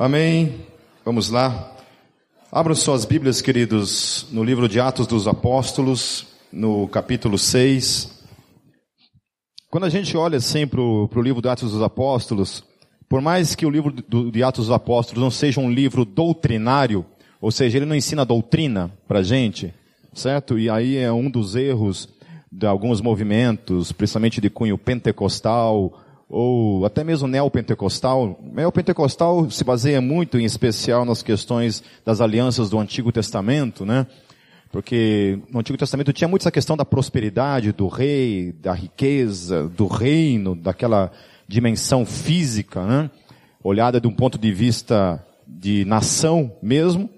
Amém. Vamos lá. Abram suas Bíblias, queridos, no livro de Atos dos Apóstolos, no capítulo 6. Quando a gente olha assim para o livro de Atos dos Apóstolos, por mais que o livro do, de Atos dos Apóstolos não seja um livro doutrinário, ou seja, ele não ensina doutrina para gente, certo? E aí é um dos erros de alguns movimentos, principalmente de cunho pentecostal, ou até mesmo neopentecostal. Neopentecostal se baseia muito, em especial, nas questões das alianças do Antigo Testamento, né? Porque no Antigo Testamento tinha muito essa questão da prosperidade do rei, da riqueza, do reino, daquela dimensão física, né? Olhada de um ponto de vista de nação mesmo.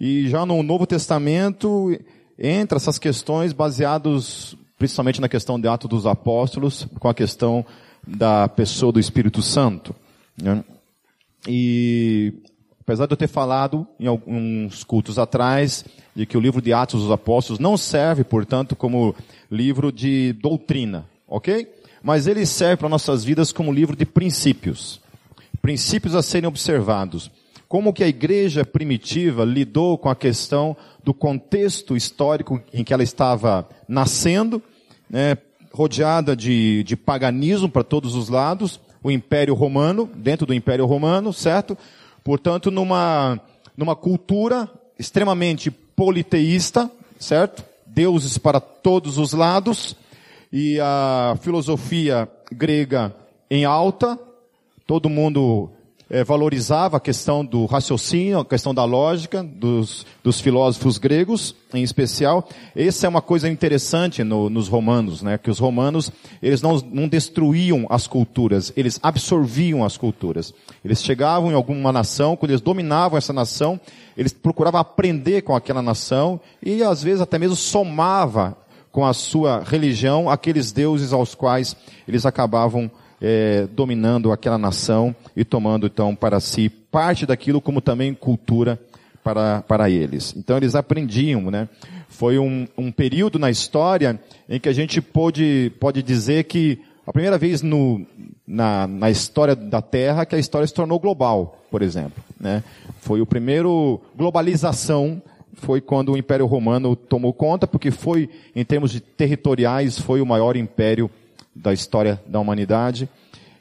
E já no Novo Testamento entra essas questões baseadas principalmente na questão de Atos dos Apóstolos, com a questão da pessoa do Espírito Santo. Né? E apesar de eu ter falado em alguns cultos atrás de que o livro de Atos dos Apóstolos não serve, portanto, como livro de doutrina, ok? Mas ele serve para nossas vidas como livro de princípios, princípios a serem observados. Como que a igreja primitiva lidou com a questão do contexto histórico em que ela estava nascendo, né, rodeada de, de paganismo para todos os lados, o Império Romano, dentro do Império Romano, certo? Portanto, numa, numa cultura extremamente politeísta, certo? Deuses para todos os lados, e a filosofia grega em alta, todo mundo é, valorizava a questão do raciocínio, a questão da lógica dos, dos filósofos gregos, em especial. Essa é uma coisa interessante no, nos romanos, né? Que os romanos, eles não, não destruíam as culturas, eles absorviam as culturas. Eles chegavam em alguma nação, quando eles dominavam essa nação, eles procuravam aprender com aquela nação e às vezes até mesmo somava com a sua religião aqueles deuses aos quais eles acabavam é, dominando aquela nação e tomando então para si parte daquilo como também cultura para, para eles. Então eles aprendiam, né? Foi um, um período na história em que a gente pode, pode dizer que a primeira vez no, na, na história da Terra que a história se tornou global, por exemplo. Né? Foi o primeiro globalização foi quando o Império Romano tomou conta, porque foi, em termos de territoriais, foi o maior império da história da humanidade.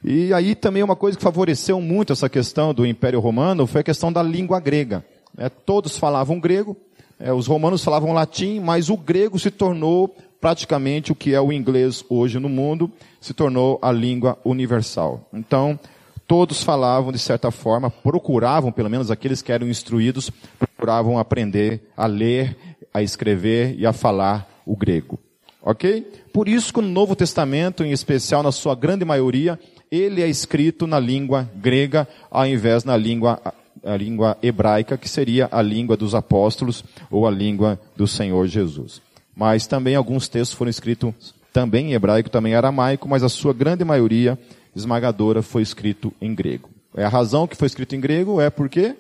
E aí também uma coisa que favoreceu muito essa questão do Império Romano foi a questão da língua grega. É, todos falavam grego, é, os romanos falavam latim, mas o grego se tornou praticamente o que é o inglês hoje no mundo, se tornou a língua universal. Então, todos falavam de certa forma, procuravam, pelo menos aqueles que eram instruídos, procuravam aprender a ler, a escrever e a falar o grego. Ok? Por isso que o Novo Testamento, em especial na sua grande maioria, ele é escrito na língua grega, ao invés na língua, a língua hebraica, que seria a língua dos apóstolos ou a língua do Senhor Jesus. Mas também alguns textos foram escritos também em hebraico, também em aramaico, mas a sua grande maioria esmagadora foi escrito em grego. É a razão que foi escrito em grego é porque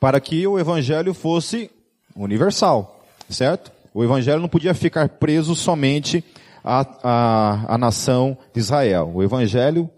para que o evangelho fosse universal, certo? O evangelho não podia ficar preso somente à, à, à nação de Israel. O evangelho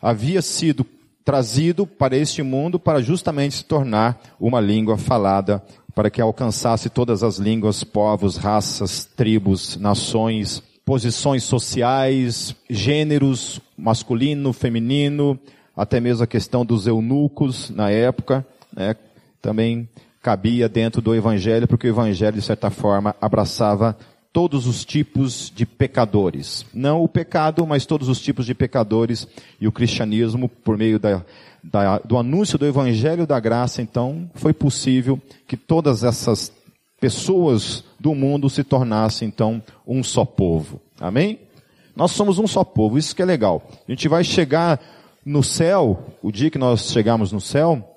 havia sido trazido para este mundo para justamente se tornar uma língua falada, para que alcançasse todas as línguas, povos, raças, tribos, nações, posições sociais, gêneros, masculino, feminino, até mesmo a questão dos eunucos na época, né, também cabia dentro do Evangelho, porque o Evangelho, de certa forma, abraçava todos os tipos de pecadores. Não o pecado, mas todos os tipos de pecadores. E o cristianismo, por meio da, da, do anúncio do Evangelho da Graça, então, foi possível que todas essas pessoas do mundo se tornassem, então, um só povo. Amém? Nós somos um só povo, isso que é legal. A gente vai chegar no céu, o dia que nós chegarmos no céu,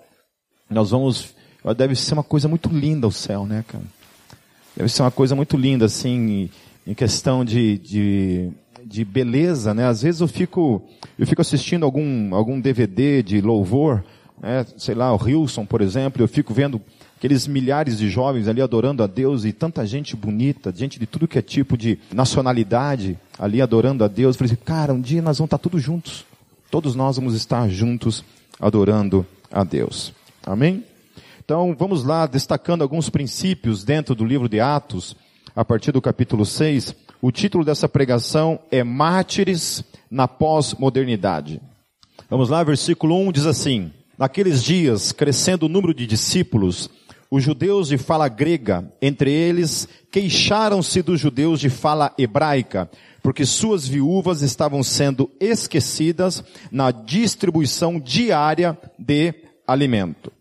nós vamos Deve ser uma coisa muito linda o céu, né, cara? Deve ser uma coisa muito linda, assim, em questão de, de, de beleza, né? Às vezes eu fico, eu fico assistindo algum, algum DVD de louvor, né? sei lá, o Hilson, por exemplo, eu fico vendo aqueles milhares de jovens ali adorando a Deus e tanta gente bonita, gente de tudo que é tipo de nacionalidade ali adorando a Deus. Eu falei assim, cara, um dia nós vamos estar todos juntos. Todos nós vamos estar juntos adorando a Deus. Amém? Então, vamos lá, destacando alguns princípios dentro do livro de Atos, a partir do capítulo 6. O título dessa pregação é Mártires na pós-modernidade. Vamos lá, versículo 1 diz assim: Naqueles dias, crescendo o número de discípulos, os judeus de fala grega, entre eles, queixaram-se dos judeus de fala hebraica, porque suas viúvas estavam sendo esquecidas na distribuição diária de alimento.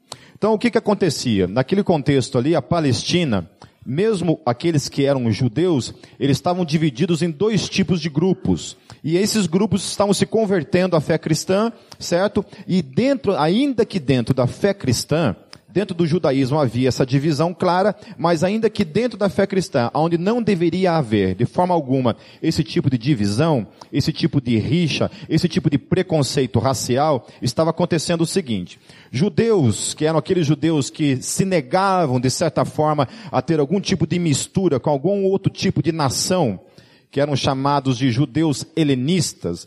Então, o que que acontecia? Naquele contexto ali, a Palestina, mesmo aqueles que eram judeus, eles estavam divididos em dois tipos de grupos. E esses grupos estavam se convertendo à fé cristã, certo? E dentro, ainda que dentro da fé cristã, Dentro do judaísmo havia essa divisão clara, mas ainda que dentro da fé cristã, onde não deveria haver, de forma alguma, esse tipo de divisão, esse tipo de rixa, esse tipo de preconceito racial, estava acontecendo o seguinte. Judeus, que eram aqueles judeus que se negavam, de certa forma, a ter algum tipo de mistura com algum outro tipo de nação, que eram chamados de judeus helenistas.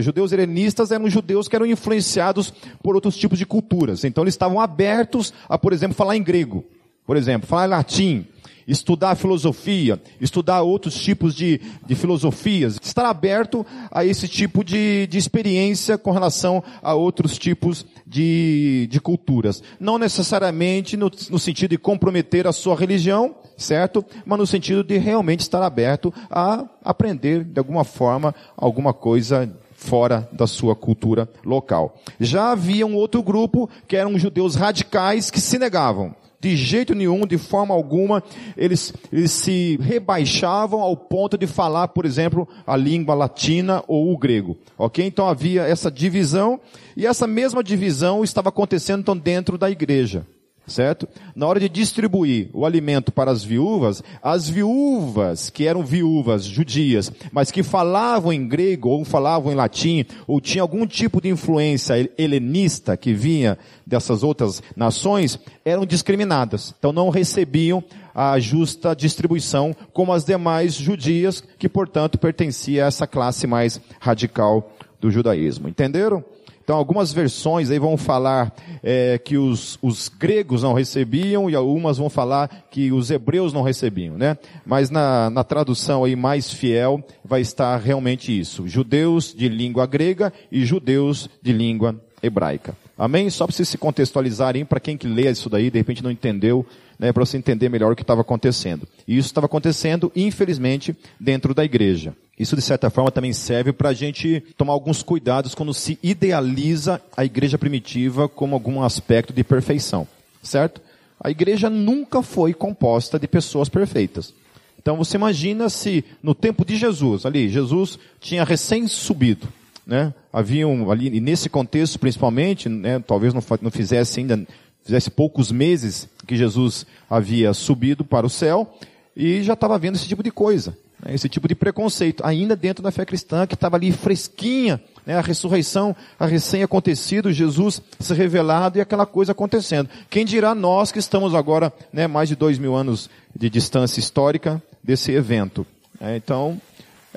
Judeus helenistas eram judeus que eram influenciados por outros tipos de culturas. Então eles estavam abertos a, por exemplo, falar em grego. Por exemplo, falar em latim estudar filosofia, estudar outros tipos de, de filosofias, estar aberto a esse tipo de, de experiência com relação a outros tipos de, de culturas. Não necessariamente no, no sentido de comprometer a sua religião, certo? Mas no sentido de realmente estar aberto a aprender de alguma forma alguma coisa fora da sua cultura local. Já havia um outro grupo que eram judeus radicais que se negavam de jeito nenhum, de forma alguma, eles, eles se rebaixavam ao ponto de falar, por exemplo, a língua latina ou o grego. Ok? Então havia essa divisão, e essa mesma divisão estava acontecendo então dentro da igreja certo? Na hora de distribuir o alimento para as viúvas, as viúvas que eram viúvas judias, mas que falavam em grego ou falavam em latim, ou tinham algum tipo de influência helenista que vinha dessas outras nações, eram discriminadas. Então não recebiam a justa distribuição como as demais judias, que portanto pertencia a essa classe mais radical do judaísmo. Entenderam? Então, algumas versões aí vão falar é, que os, os, gregos não recebiam e algumas vão falar que os hebreus não recebiam, né? Mas na, na tradução aí mais fiel vai estar realmente isso: judeus de língua grega e judeus de língua hebraica. Amém? Só para vocês se contextualizarem, para quem que lê isso daí, de repente não entendeu, né, para você entender melhor o que estava acontecendo. E isso estava acontecendo, infelizmente, dentro da igreja. Isso, de certa forma, também serve para a gente tomar alguns cuidados quando se idealiza a igreja primitiva como algum aspecto de perfeição. Certo? A igreja nunca foi composta de pessoas perfeitas. Então você imagina se no tempo de Jesus, ali, Jesus tinha recém subido, né? Haviam ali, e nesse contexto principalmente, né, talvez não, não fizesse ainda, fizesse poucos meses que Jesus havia subido para o céu, e já estava vendo esse tipo de coisa, né, esse tipo de preconceito, ainda dentro da fé cristã, que estava ali fresquinha, né, a ressurreição, a recém-acontecido, Jesus se revelado e aquela coisa acontecendo. Quem dirá nós que estamos agora, né, mais de dois mil anos de distância histórica desse evento. É, então,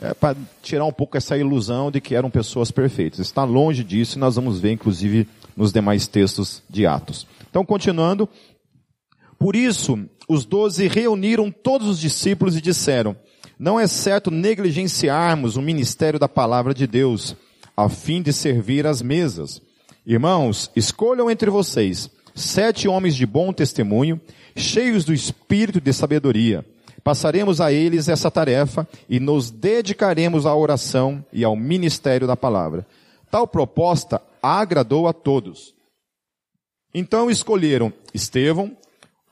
é, para tirar um pouco essa ilusão de que eram pessoas perfeitas. Está longe disso e nós vamos ver, inclusive, nos demais textos de Atos. Então, continuando. Por isso, os doze reuniram todos os discípulos e disseram, não é certo negligenciarmos o ministério da palavra de Deus, a fim de servir às mesas. Irmãos, escolham entre vocês sete homens de bom testemunho, cheios do espírito de sabedoria, Passaremos a eles essa tarefa e nos dedicaremos à oração e ao ministério da palavra. Tal proposta agradou a todos. Então escolheram Estevão,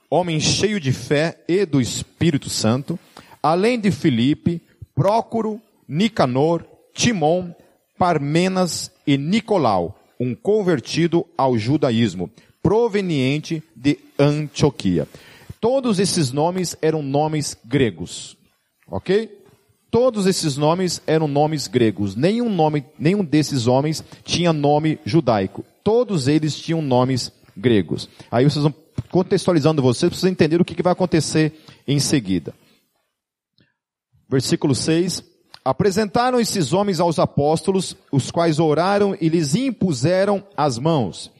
homem cheio de fé e do Espírito Santo, além de Filipe, Prócoro, Nicanor, Timon, Parmenas e Nicolau, um convertido ao judaísmo, proveniente de Antioquia. Todos esses nomes eram nomes gregos. Ok? Todos esses nomes eram nomes gregos. Nenhum nome, nenhum desses homens tinha nome judaico. Todos eles tinham nomes gregos. Aí vocês vão contextualizando vocês, precisam entender o que, vai acontecer em seguida. Versículo 6. Apresentaram esses homens aos apóstolos, os quais oraram e lhes impuseram as mãos.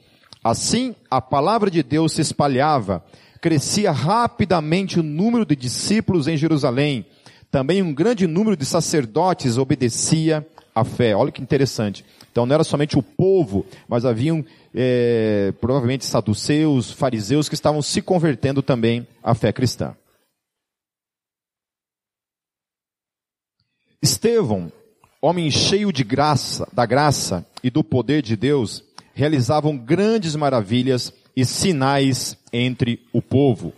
Assim, a palavra de Deus se espalhava, crescia rapidamente o número de discípulos em Jerusalém. Também um grande número de sacerdotes obedecia à fé. Olha que interessante. Então não era somente o povo, mas haviam é, provavelmente saduceus, fariseus que estavam se convertendo também à fé cristã. Estevão, homem cheio de graça, da graça e do poder de Deus, realizavam grandes maravilhas e sinais entre o povo.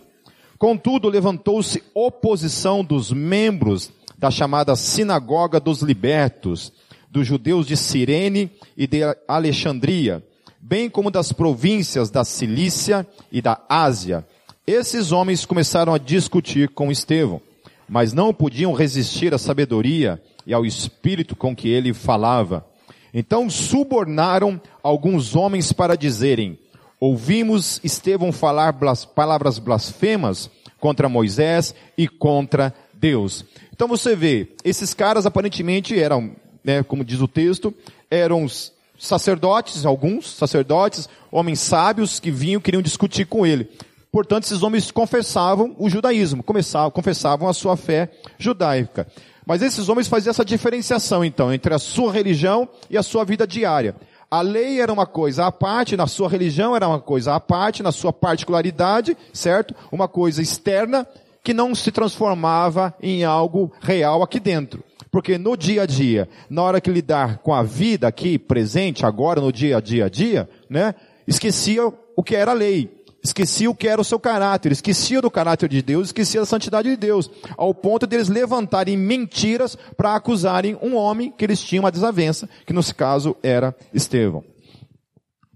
Contudo, levantou-se oposição dos membros da chamada Sinagoga dos Libertos, dos judeus de Cirene e de Alexandria, bem como das províncias da Cilícia e da Ásia. Esses homens começaram a discutir com Estevão mas não podiam resistir à sabedoria e ao espírito com que ele falava. Então subornaram alguns homens para dizerem, ouvimos Estevão falar blas, palavras blasfemas contra Moisés e contra Deus. Então você vê, esses caras aparentemente eram, né, como diz o texto, eram sacerdotes, alguns sacerdotes, homens sábios que vinham queriam discutir com ele. Portanto, esses homens confessavam o judaísmo, confessavam a sua fé judaica. Mas esses homens faziam essa diferenciação, então, entre a sua religião e a sua vida diária. A lei era uma coisa à parte, na sua religião era uma coisa à parte, na sua particularidade, certo? Uma coisa externa que não se transformava em algo real aqui dentro. Porque no dia a dia, na hora que lidar com a vida aqui, presente, agora, no dia a dia a dia, né? Esquecia o que era lei esquecia o que era o seu caráter, esquecia do caráter de Deus, esquecia da santidade de Deus, ao ponto deles levantarem mentiras para acusarem um homem que eles tinham uma desavença, que nesse caso era Estevão.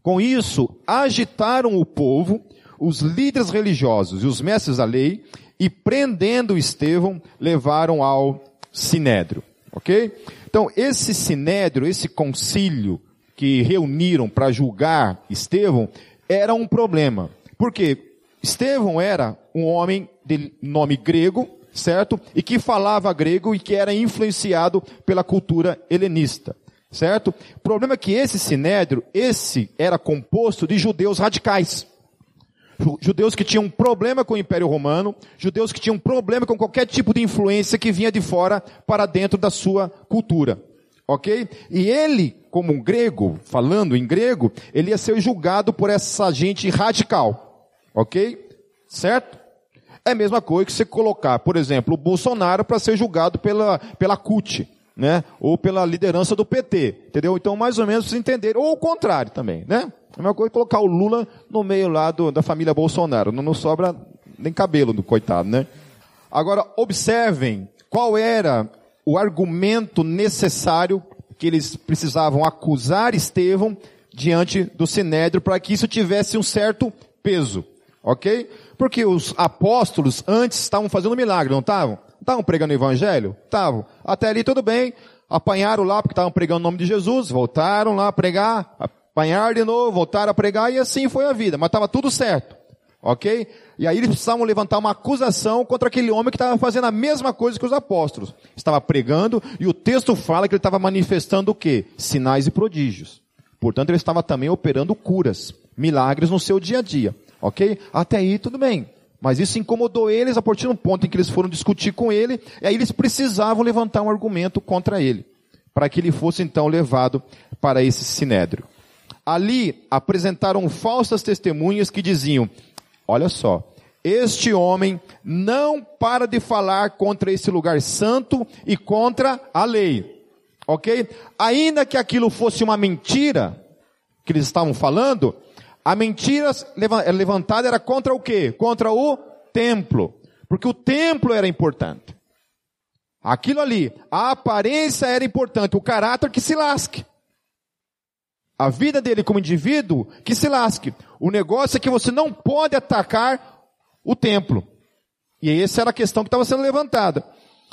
Com isso, agitaram o povo, os líderes religiosos e os mestres da lei, e prendendo Estevão, levaram ao sinédrio. Ok? Então, esse sinédrio, esse concílio que reuniram para julgar Estevão, era um problema. Porque Estevão era um homem de nome grego, certo? E que falava grego e que era influenciado pela cultura helenista, certo? O problema é que esse sinédrio, esse era composto de judeus radicais. Judeus que tinham problema com o Império Romano, judeus que tinham problema com qualquer tipo de influência que vinha de fora para dentro da sua cultura. Ok? E ele, como um grego, falando em grego, ele ia ser julgado por essa gente radical. Ok? Certo? É a mesma coisa que você colocar, por exemplo, o Bolsonaro para ser julgado pela, pela CUT, né? Ou pela liderança do PT, entendeu? Então, mais ou menos, vocês entenderem. Ou o contrário também, né? É a mesma coisa colocar o Lula no meio lá do, da família Bolsonaro. Não, não sobra nem cabelo do coitado, né? Agora, observem qual era o argumento necessário que eles precisavam acusar Estevão diante do Sinédrio para que isso tivesse um certo peso. Ok? Porque os apóstolos antes estavam fazendo milagre, não estavam? Estavam pregando o evangelho? Estavam. Até ali tudo bem. Apanharam lá porque estavam pregando o nome de Jesus, voltaram lá a pregar, apanharam de novo, voltaram a pregar e assim foi a vida. Mas estava tudo certo. Ok? E aí eles precisavam levantar uma acusação contra aquele homem que estava fazendo a mesma coisa que os apóstolos. Estava pregando e o texto fala que ele estava manifestando o quê? Sinais e prodígios. Portanto, ele estava também operando curas, milagres no seu dia a dia. Ok? Até aí tudo bem. Mas isso incomodou eles a partir do ponto em que eles foram discutir com ele, e aí eles precisavam levantar um argumento contra ele, para que ele fosse então levado para esse sinédrio. Ali apresentaram falsas testemunhas que diziam, olha só, este homem não para de falar contra esse lugar santo e contra a lei. Ok? Ainda que aquilo fosse uma mentira que eles estavam falando, a mentira levantada era contra o quê? Contra o templo. Porque o templo era importante. Aquilo ali, a aparência era importante, o caráter que se lasque. A vida dele como indivíduo que se lasque. O negócio é que você não pode atacar o templo. E essa era a questão que estava sendo levantada.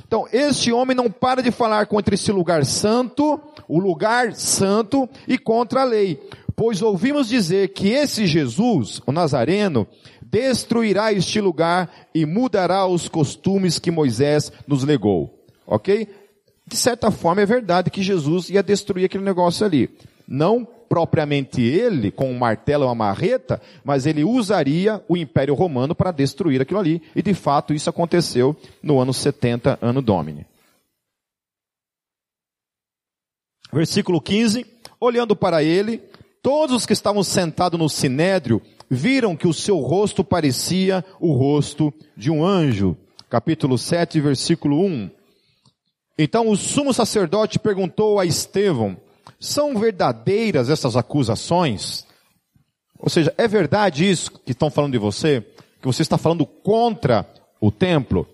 Então, este homem não para de falar contra esse lugar santo, o lugar santo, e contra a lei. Pois ouvimos dizer que esse Jesus, o Nazareno, destruirá este lugar e mudará os costumes que Moisés nos legou. Ok? De certa forma é verdade que Jesus ia destruir aquele negócio ali. Não propriamente ele, com um martelo ou uma marreta, mas ele usaria o Império Romano para destruir aquilo ali. E de fato isso aconteceu no ano 70, ano Domini. Versículo 15. Olhando para ele, todos os que estavam sentados no sinédrio viram que o seu rosto parecia o rosto de um anjo. Capítulo 7, versículo 1. Então o sumo sacerdote perguntou a Estevão, são verdadeiras essas acusações? Ou seja, é verdade isso que estão falando de você? Que você está falando contra o templo?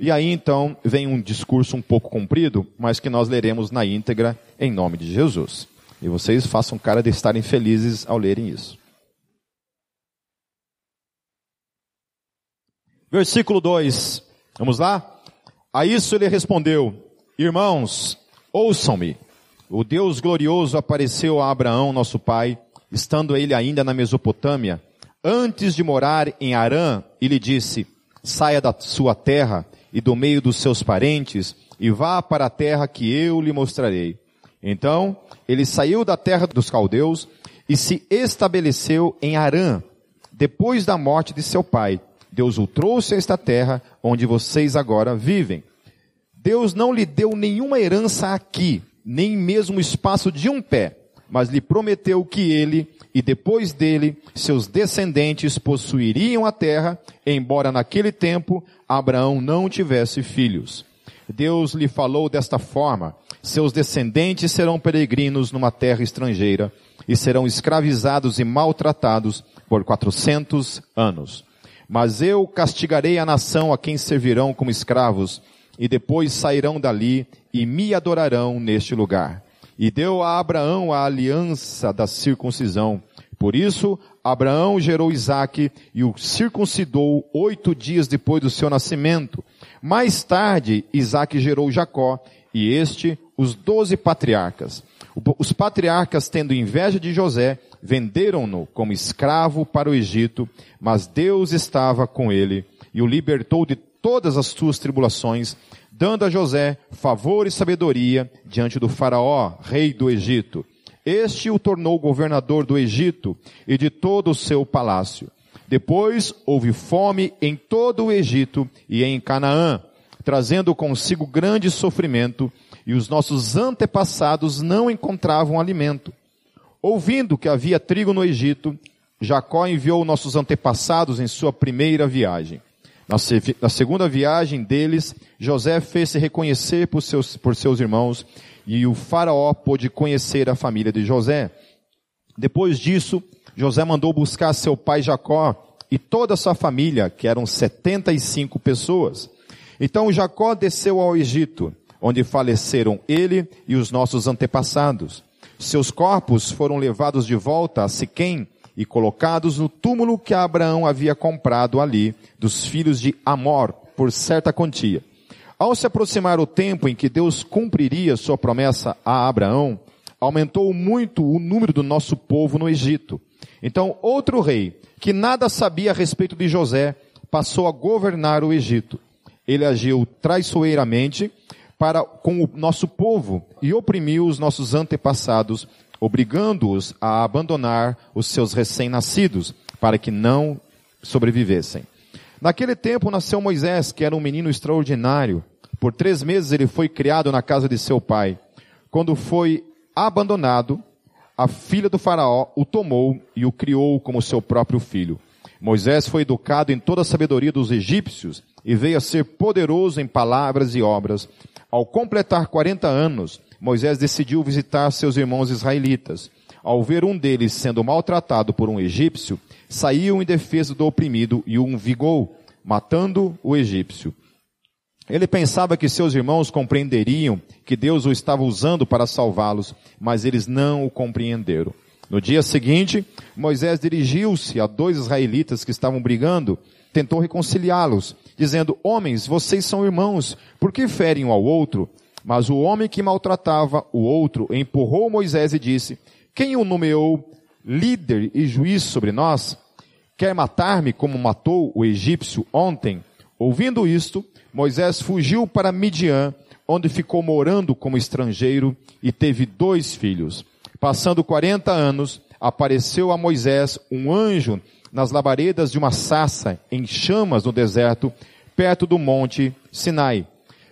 E aí então vem um discurso um pouco comprido, mas que nós leremos na íntegra em nome de Jesus. E vocês façam cara de estarem felizes ao lerem isso. Versículo 2. Vamos lá? A isso ele respondeu: Irmãos, ouçam-me. O Deus glorioso apareceu a Abraão, nosso pai, estando ele ainda na Mesopotâmia, antes de morar em Arã, e lhe disse: Saia da sua terra e do meio dos seus parentes e vá para a terra que eu lhe mostrarei. Então, ele saiu da terra dos caldeus e se estabeleceu em Arã, depois da morte de seu pai. Deus o trouxe a esta terra onde vocês agora vivem. Deus não lhe deu nenhuma herança aqui, nem mesmo espaço de um pé, mas lhe prometeu que ele e depois dele seus descendentes possuiriam a terra, embora naquele tempo Abraão não tivesse filhos. Deus lhe falou desta forma: seus descendentes serão peregrinos numa terra estrangeira e serão escravizados e maltratados por quatrocentos anos. Mas eu castigarei a nação a quem servirão como escravos e depois sairão dali e me adorarão neste lugar. E deu a Abraão a aliança da circuncisão. Por isso, Abraão gerou Isaque e o circuncidou oito dias depois do seu nascimento. Mais tarde, Isaque gerou Jacó e este os doze patriarcas. Os patriarcas, tendo inveja de José, venderam-no como escravo para o Egito, mas Deus estava com ele e o libertou de todas as suas tribulações, dando a José favor e sabedoria diante do faraó, rei do Egito. Este o tornou governador do Egito e de todo o seu palácio. Depois houve fome em todo o Egito e em Canaã, trazendo consigo grande sofrimento, e os nossos antepassados não encontravam alimento. Ouvindo que havia trigo no Egito, Jacó enviou nossos antepassados em sua primeira viagem. Na, segunda viagem deles, José fez-se reconhecer por seus, por seus irmãos e o faraó pôde conhecer a família de José. Depois disso, José mandou buscar seu pai Jacó e toda a sua família, que eram 75 pessoas. Então Jacó desceu ao Egito, onde faleceram ele e os nossos antepassados. Seus corpos foram levados de volta a Siquém, e colocados no túmulo que Abraão havia comprado ali dos filhos de Amor por certa quantia. Ao se aproximar o tempo em que Deus cumpriria sua promessa a Abraão, aumentou muito o número do nosso povo no Egito. Então, outro rei, que nada sabia a respeito de José, passou a governar o Egito. Ele agiu traiçoeiramente para com o nosso povo e oprimiu os nossos antepassados obrigando-os a abandonar os seus recém-nascidos, para que não sobrevivessem. Naquele tempo nasceu Moisés, que era um menino extraordinário. Por três meses ele foi criado na casa de seu pai. Quando foi abandonado, a filha do faraó o tomou e o criou como seu próprio filho. Moisés foi educado em toda a sabedoria dos egípcios e veio a ser poderoso em palavras e obras. Ao completar 40 anos, Moisés decidiu visitar seus irmãos israelitas. Ao ver um deles sendo maltratado por um egípcio, saiu em defesa do oprimido e o vigou, matando o egípcio. Ele pensava que seus irmãos compreenderiam que Deus o estava usando para salvá-los, mas eles não o compreenderam. No dia seguinte, Moisés dirigiu-se a dois israelitas que estavam brigando, tentou reconciliá-los, dizendo, homens, vocês são irmãos, por que ferem um ao outro? Mas o homem que maltratava o outro empurrou Moisés e disse, quem o nomeou líder e juiz sobre nós? Quer matar-me como matou o egípcio ontem? Ouvindo isto, Moisés fugiu para Midian, onde ficou morando como estrangeiro e teve dois filhos. Passando quarenta anos, apareceu a Moisés um anjo nas labaredas de uma sassa em chamas no deserto, perto do monte Sinai.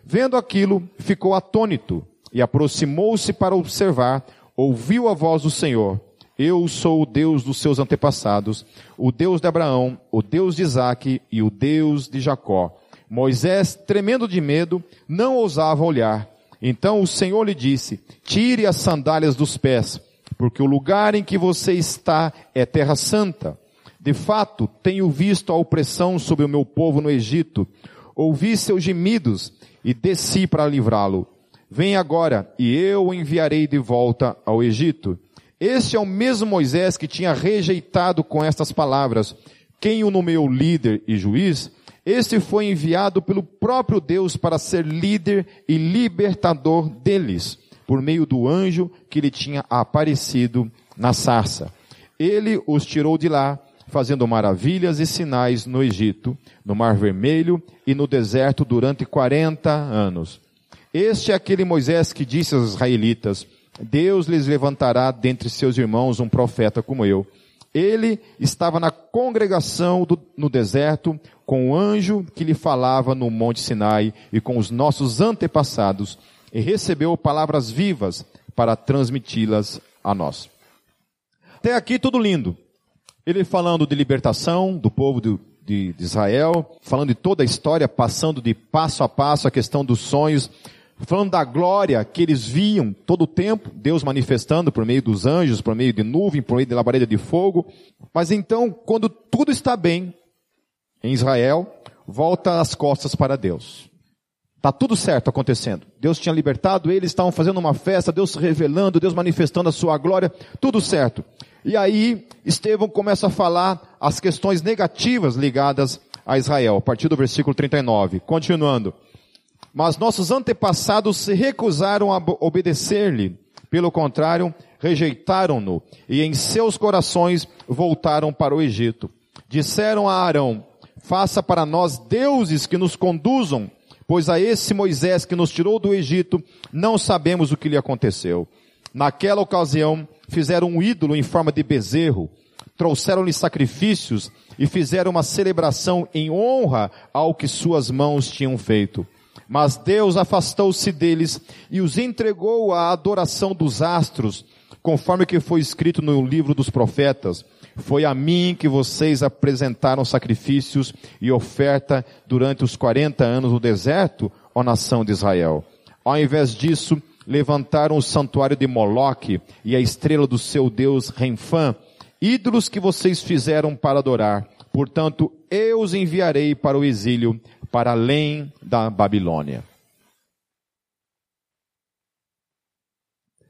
Vendo aquilo, ficou atônito e aproximou-se para observar, ouviu a voz do Senhor. Eu sou o Deus dos seus antepassados, o Deus de Abraão, o Deus de Isaque e o Deus de Jacó. Moisés, tremendo de medo, não ousava olhar. Então o Senhor lhe disse, tire as sandálias dos pés, porque o lugar em que você está é terra santa. De fato, tenho visto a opressão sobre o meu povo no Egito, ouvi seus gemidos e desci para livrá-lo. Vem agora, e eu o enviarei de volta ao Egito. Este é o mesmo Moisés que tinha rejeitado com estas palavras, quem o nomeou líder e juiz, este foi enviado pelo próprio Deus para ser líder e libertador deles, por meio do anjo que lhe tinha aparecido na sarça. Ele os tirou de lá, fazendo maravilhas e sinais no Egito, no Mar Vermelho e no deserto durante quarenta anos. Este é aquele Moisés que disse aos israelitas, Deus lhes levantará dentre seus irmãos um profeta como eu. Ele estava na congregação do, no deserto com o anjo que lhe falava no Monte Sinai e com os nossos antepassados e recebeu palavras vivas para transmiti-las a nós. Até aqui tudo lindo. Ele falando de libertação do povo de, de, de Israel, falando de toda a história, passando de passo a passo a questão dos sonhos, falando da glória que eles viam todo o tempo, Deus manifestando por meio dos anjos, por meio de nuvem, por meio de labareda de fogo. Mas então, quando tudo está bem em Israel, volta as costas para Deus. Tá tudo certo acontecendo. Deus tinha libertado eles, estavam fazendo uma festa, Deus revelando, Deus manifestando a sua glória, tudo certo. E aí, Estevão começa a falar as questões negativas ligadas a Israel, a partir do versículo 39. Continuando. Mas nossos antepassados se recusaram a obedecer-lhe. Pelo contrário, rejeitaram-no e em seus corações voltaram para o Egito. Disseram a Arão, faça para nós deuses que nos conduzam, pois a esse Moisés que nos tirou do Egito, não sabemos o que lhe aconteceu. Naquela ocasião, fizeram um ídolo em forma de bezerro, trouxeram-lhe sacrifícios e fizeram uma celebração em honra ao que suas mãos tinham feito. Mas Deus afastou-se deles e os entregou à adoração dos astros, conforme que foi escrito no livro dos profetas. Foi a mim que vocês apresentaram sacrifícios e oferta durante os 40 anos no deserto, ó nação de Israel. Ao invés disso, levantaram o santuário de Moloque e a estrela do seu deus Renfã, ídolos que vocês fizeram para adorar. Portanto, eu os enviarei para o exílio para além da Babilônia.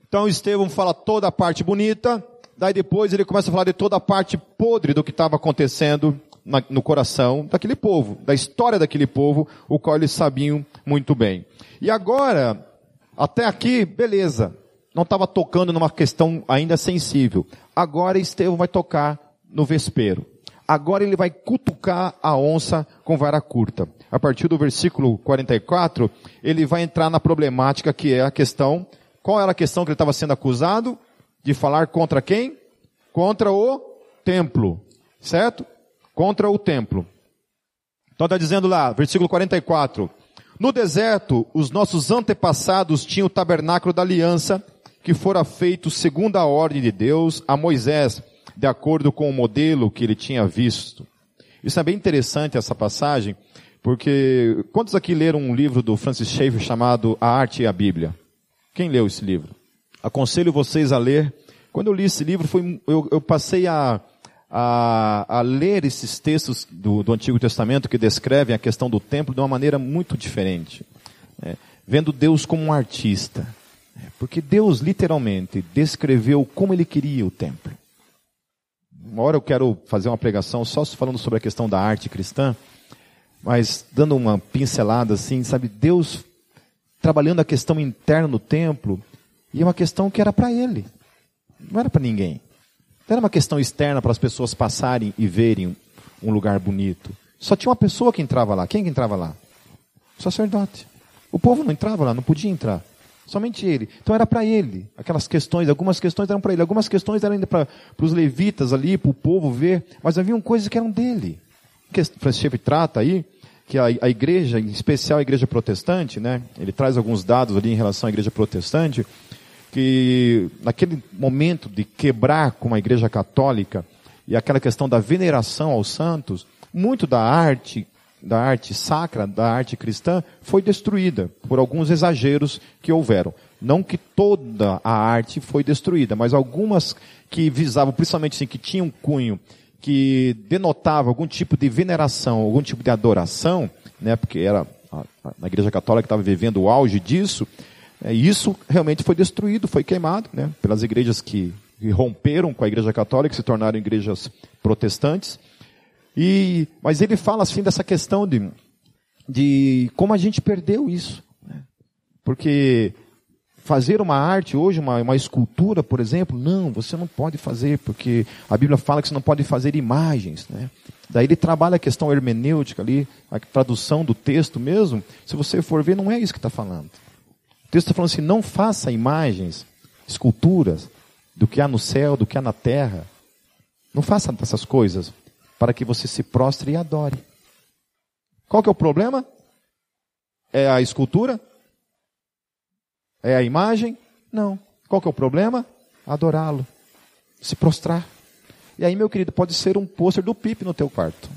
Então Estevão fala toda a parte bonita, daí depois ele começa a falar de toda a parte podre do que estava acontecendo na, no coração daquele povo, da história daquele povo, o qual eles sabiam muito bem. E agora, até aqui, beleza, não estava tocando numa questão ainda sensível. Agora Estevão vai tocar no vespeiro. Agora ele vai cutucar a onça com vara curta. A partir do versículo 44, ele vai entrar na problemática que é a questão, qual era a questão que ele estava sendo acusado? De falar contra quem? Contra o templo. Certo? Contra o templo. Então está dizendo lá, versículo 44. No deserto, os nossos antepassados tinham o tabernáculo da aliança, que fora feito segundo a ordem de Deus a Moisés, de acordo com o modelo que ele tinha visto. Isso é bem interessante essa passagem, porque quantos aqui leram um livro do Francis Schaeffer chamado A Arte e a Bíblia? Quem leu esse livro? Aconselho vocês a ler. Quando eu li esse livro, foi, eu, eu passei a, a, a, ler esses textos do, do, Antigo Testamento que descrevem a questão do templo de uma maneira muito diferente. Né? Vendo Deus como um artista. Porque Deus literalmente descreveu como ele queria o templo. Uma hora eu quero fazer uma pregação só falando sobre a questão da arte cristã, mas dando uma pincelada assim, sabe, Deus trabalhando a questão interna no templo, e é uma questão que era para ele, não era para ninguém. Não era uma questão externa para as pessoas passarem e verem um lugar bonito. Só tinha uma pessoa que entrava lá. Quem que entrava lá? O sacerdote. O povo não entrava lá, não podia entrar. Somente ele. Então era para ele. Aquelas questões, algumas questões eram para ele, algumas questões eram ainda para os levitas ali, para o povo ver, mas haviam coisas que eram dele. Que Francisco trata aí, que a, a, igreja, em especial a igreja protestante, né? Ele traz alguns dados ali em relação à igreja protestante, que naquele momento de quebrar com a igreja católica e aquela questão da veneração aos santos, muito da arte da arte sacra, da arte cristã, foi destruída por alguns exageros que houveram. Não que toda a arte foi destruída, mas algumas que visavam, principalmente assim, que tinham um cunho que denotava algum tipo de veneração, algum tipo de adoração, né, porque era a, Igreja Católica estava vivendo o auge disso, é, isso realmente foi destruído, foi queimado, né, pelas igrejas que, que romperam com a Igreja Católica, se tornaram igrejas protestantes. E, mas ele fala assim dessa questão de, de como a gente perdeu isso. Né? Porque fazer uma arte hoje, uma, uma escultura, por exemplo, não, você não pode fazer, porque a Bíblia fala que você não pode fazer imagens. Né? Daí ele trabalha a questão hermenêutica ali, a tradução do texto mesmo. Se você for ver, não é isso que está falando. O texto está falando assim: não faça imagens, esculturas, do que há no céu, do que há na terra. Não faça essas coisas para que você se prostre e adore. Qual que é o problema? É a escultura? É a imagem? Não. Qual que é o problema? Adorá-lo. Se prostrar. E aí, meu querido, pode ser um pôster do Pipe no teu quarto.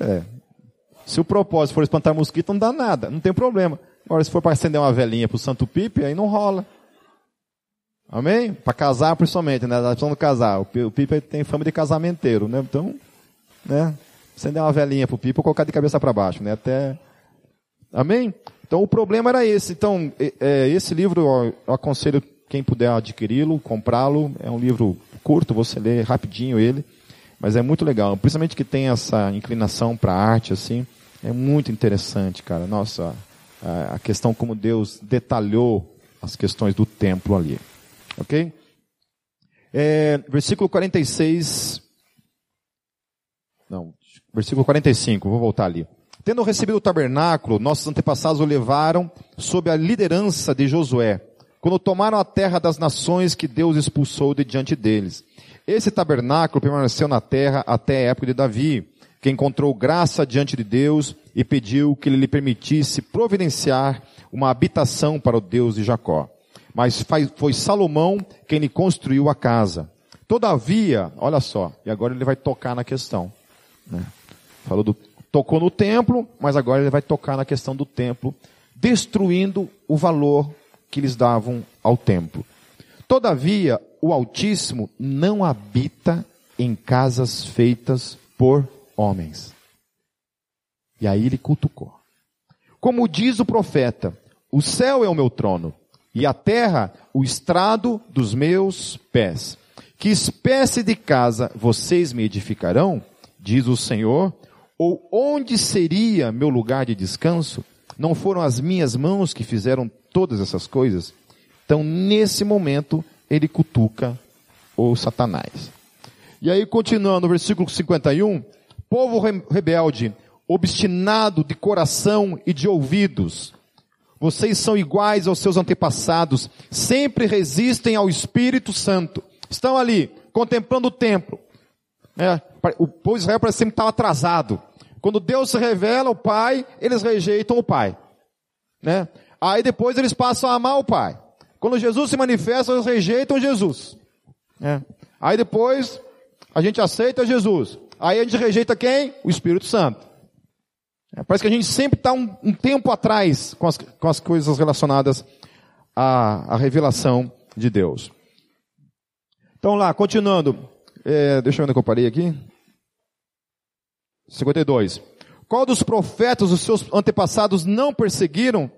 É. Se o propósito for espantar mosquito, não dá nada, não tem problema. Agora, se for para acender uma velhinha para o Santo Pipe, aí não rola. Amém? Para casar principalmente, né? Nós precisamos casar. O Pipa tem fama de casamenteiro, né? Então, né? Acender uma velhinha pro Pipa colocar de cabeça para baixo, né? Até. Amém? Então o problema era esse. Então, é, esse livro eu aconselho quem puder adquiri-lo, comprá-lo. É um livro curto, você lê rapidinho ele, mas é muito legal. Principalmente que tem essa inclinação para arte, assim. É muito interessante, cara. Nossa, a questão como Deus detalhou as questões do templo ali. Ok? É, versículo 46. Não, versículo 45, vou voltar ali. Tendo recebido o tabernáculo, nossos antepassados o levaram sob a liderança de Josué, quando tomaram a terra das nações que Deus expulsou de diante deles. Esse tabernáculo permaneceu na terra até a época de Davi, que encontrou graça diante de Deus e pediu que ele lhe permitisse providenciar uma habitação para o Deus de Jacó mas foi Salomão quem lhe construiu a casa. Todavia, olha só, e agora ele vai tocar na questão. Né? Falou do, tocou no templo, mas agora ele vai tocar na questão do templo, destruindo o valor que eles davam ao templo. Todavia, o Altíssimo não habita em casas feitas por homens. E aí ele cutucou. Como diz o profeta, o céu é o meu trono e a terra o estrado dos meus pés. Que espécie de casa vocês me edificarão? Diz o Senhor. Ou onde seria meu lugar de descanso? Não foram as minhas mãos que fizeram todas essas coisas? Então, nesse momento, ele cutuca o Satanás. E aí, continuando versículo 51, povo rebelde, obstinado de coração e de ouvidos, vocês são iguais aos seus antepassados, sempre resistem ao Espírito Santo. Estão ali, contemplando o templo. É, o povo de Israel parece sempre estar atrasado. Quando Deus se revela ao Pai, eles rejeitam o Pai. Né? Aí depois eles passam a amar o Pai. Quando Jesus se manifesta, eles rejeitam Jesus. É. Aí depois a gente aceita Jesus. Aí a gente rejeita quem? O Espírito Santo. É, parece que a gente sempre está um, um, tempo atrás com as, com as coisas relacionadas à, à, revelação de Deus. Então lá, continuando. É, deixa eu ver onde eu parei aqui. 52. Qual dos profetas os seus antepassados não perseguiram?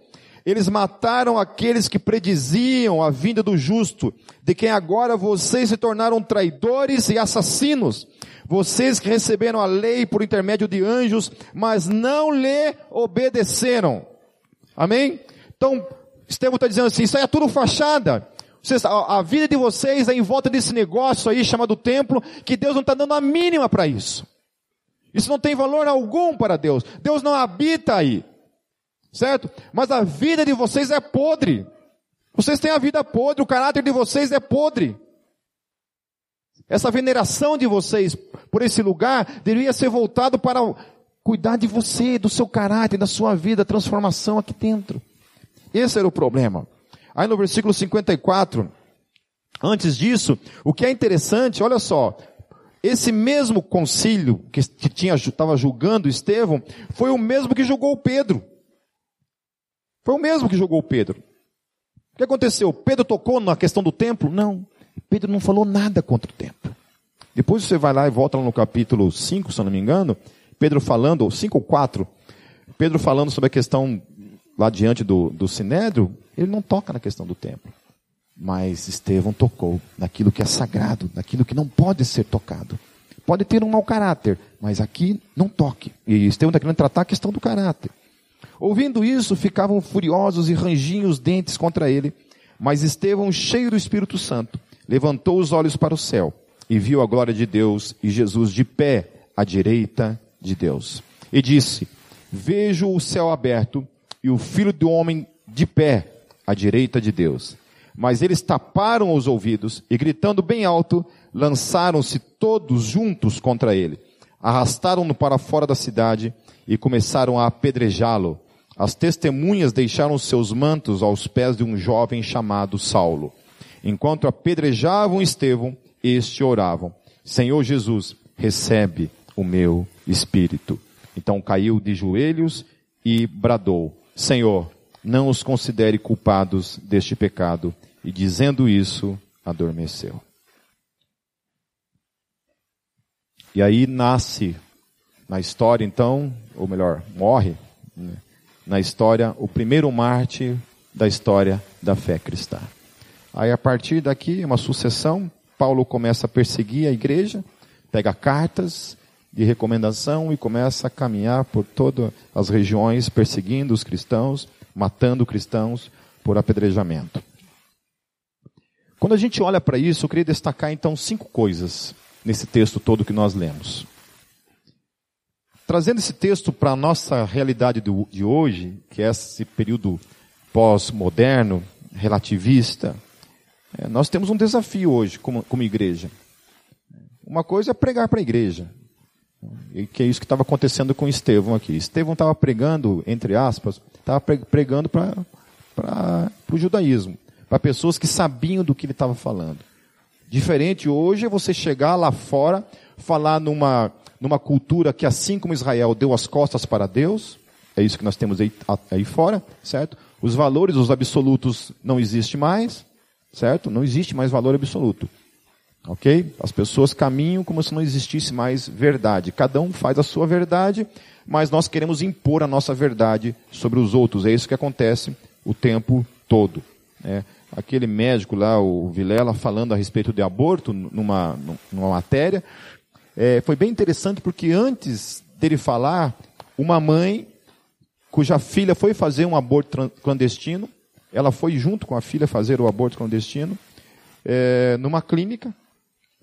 Eles mataram aqueles que prediziam a vinda do justo, de quem agora vocês se tornaram traidores e assassinos. Vocês que receberam a lei por intermédio de anjos, mas não lhe obedeceram. Amém? Então, Estevão está dizendo assim, isso aí é tudo fachada. A, a, vida de vocês é em volta desse negócio aí chamado templo, que Deus não está dando a mínima para isso. Isso não tem valor algum para Deus. Deus não habita aí. Certo? Mas a vida de vocês é podre. Vocês têm a vida podre, o caráter de vocês é podre. Essa veneração de vocês por esse lugar deveria ser voltado para cuidar de você, do seu caráter, da sua vida, transformação aqui dentro. Esse era o problema. Aí no versículo 54, antes disso, o que é interessante, olha só, esse mesmo concílio que, estava julgando Estevão foi o mesmo que julgou Pedro. Foi o mesmo que julgou Pedro. O que aconteceu? Pedro tocou na questão do templo? Não. Pedro não falou nada contra o templo. Depois você vai lá e volta lá no capítulo 5, se eu não me engano, Pedro falando, 5 ou 4, Pedro falando sobre a questão lá diante do, do Sinédrio, ele não toca na questão do templo. Mas Estevão tocou naquilo que é sagrado, naquilo que não pode ser tocado. Pode ter um mau caráter, mas aqui não toque. E Estevão está querendo tratar a questão do caráter. Ouvindo isso, ficavam furiosos e rangiam os dentes contra ele. Mas Estevão, cheio do Espírito Santo, levantou os olhos para o céu e viu a glória de Deus e Jesus de pé à direita de Deus. E disse: Vejo o céu aberto e o filho do homem de pé à direita de Deus. Mas eles taparam os ouvidos e, gritando bem alto, lançaram-se todos juntos contra ele. Arrastaram-no para fora da cidade e começaram a apedrejá-lo. As testemunhas deixaram seus mantos aos pés de um jovem chamado Saulo. Enquanto apedrejavam Estevão, este oravam: Senhor Jesus, recebe o meu espírito. Então caiu de joelhos e bradou: Senhor, não os considere culpados deste pecado. E dizendo isso, adormeceu. E aí nasce na história, então, ou melhor, morre né, na história o primeiro mártir da história da fé cristã. Aí a partir daqui, uma sucessão, Paulo começa a perseguir a igreja, pega cartas de recomendação e começa a caminhar por todas as regiões, perseguindo os cristãos, matando cristãos por apedrejamento. Quando a gente olha para isso, eu queria destacar então cinco coisas nesse texto todo que nós lemos. Trazendo esse texto para a nossa realidade do, de hoje, que é esse período pós-moderno, relativista, é, nós temos um desafio hoje como, como igreja. Uma coisa é pregar para a igreja, e que é isso que estava acontecendo com Estevão aqui. Estevão estava pregando, entre aspas, estava pregando para o judaísmo, para pessoas que sabiam do que ele estava falando. Diferente hoje é você chegar lá fora, falar numa numa cultura que, assim como Israel, deu as costas para Deus, é isso que nós temos aí, aí fora, certo? Os valores, os absolutos não existem mais, certo? Não existe mais valor absoluto. Ok? As pessoas caminham como se não existisse mais verdade. Cada um faz a sua verdade, mas nós queremos impor a nossa verdade sobre os outros. É isso que acontece o tempo todo. Né? Aquele médico lá, o Vilela, falando a respeito de aborto numa, numa matéria, é, foi bem interessante porque antes dele falar, uma mãe cuja filha foi fazer um aborto clandestino, ela foi junto com a filha fazer o aborto clandestino, é, numa clínica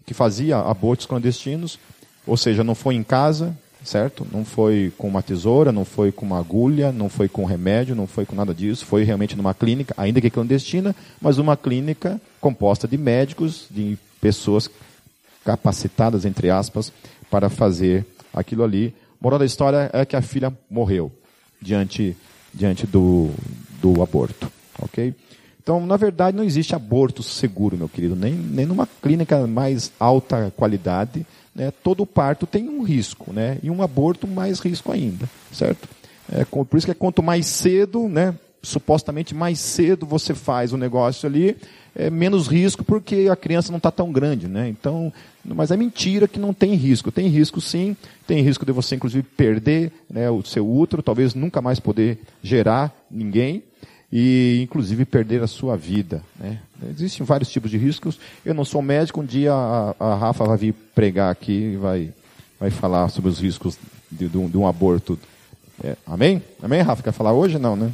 que fazia abortos clandestinos, ou seja, não foi em casa, certo? Não foi com uma tesoura, não foi com uma agulha, não foi com remédio, não foi com nada disso, foi realmente numa clínica, ainda que clandestina, mas uma clínica composta de médicos, de pessoas capacitadas, entre aspas, para fazer aquilo ali. Moral da história é que a filha morreu diante, diante do, do aborto. Ok? Então, na verdade, não existe aborto seguro, meu querido, nem, nem numa clínica mais alta qualidade. Né? Todo parto tem um risco, né? e um aborto mais risco ainda, certo? É, por isso que é quanto mais cedo, né, supostamente mais cedo você faz o negócio ali, é menos risco porque a criança não está tão grande, né? Então, mas é mentira que não tem risco. Tem risco sim, tem risco de você inclusive perder né, o seu útero, talvez nunca mais poder gerar ninguém e inclusive perder a sua vida. Né? Existem vários tipos de riscos. Eu não sou médico, um dia a, a Rafa vai vir pregar aqui e vai, vai falar sobre os riscos de, de, um, de um, aborto. É, amém? Amém, Rafa? Quer falar hoje? Não, né?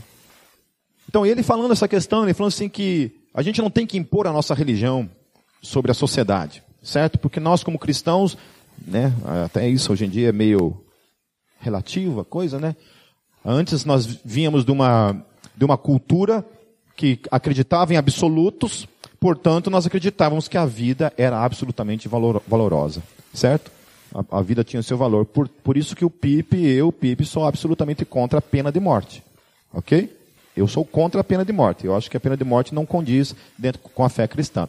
Então, ele falando essa questão, ele falando assim que a gente não tem que impor a nossa religião sobre a sociedade, certo? Porque nós, como cristãos, né, até isso hoje em dia é meio relativo a coisa, né? Antes nós vínhamos de uma, de uma cultura que acreditava em absolutos, portanto nós acreditávamos que a vida era absolutamente valor, valorosa, certo? A, a, vida tinha seu valor. Por, por isso que o Pipe, eu, Pipe, sou absolutamente contra a pena de morte. Ok? Eu sou contra a pena de morte. Eu acho que a pena de morte não condiz dentro com a fé cristã.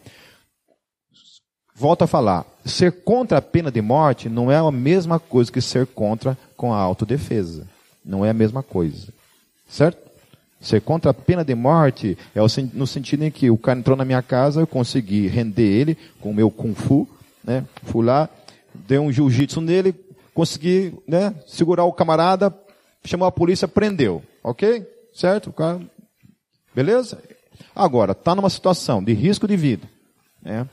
Volto a falar, ser contra a pena de morte não é a mesma coisa que ser contra com a autodefesa. Não é a mesma coisa. Certo? Ser contra a pena de morte é no sentido em que o cara entrou na minha casa, eu consegui render ele com o meu Kung Fu, né? Fui lá, dei um jiu-jitsu nele, consegui, né? Segurar o camarada, chamou a polícia, prendeu. Ok? Certo? Beleza? Agora, está numa situação de risco de vida, né?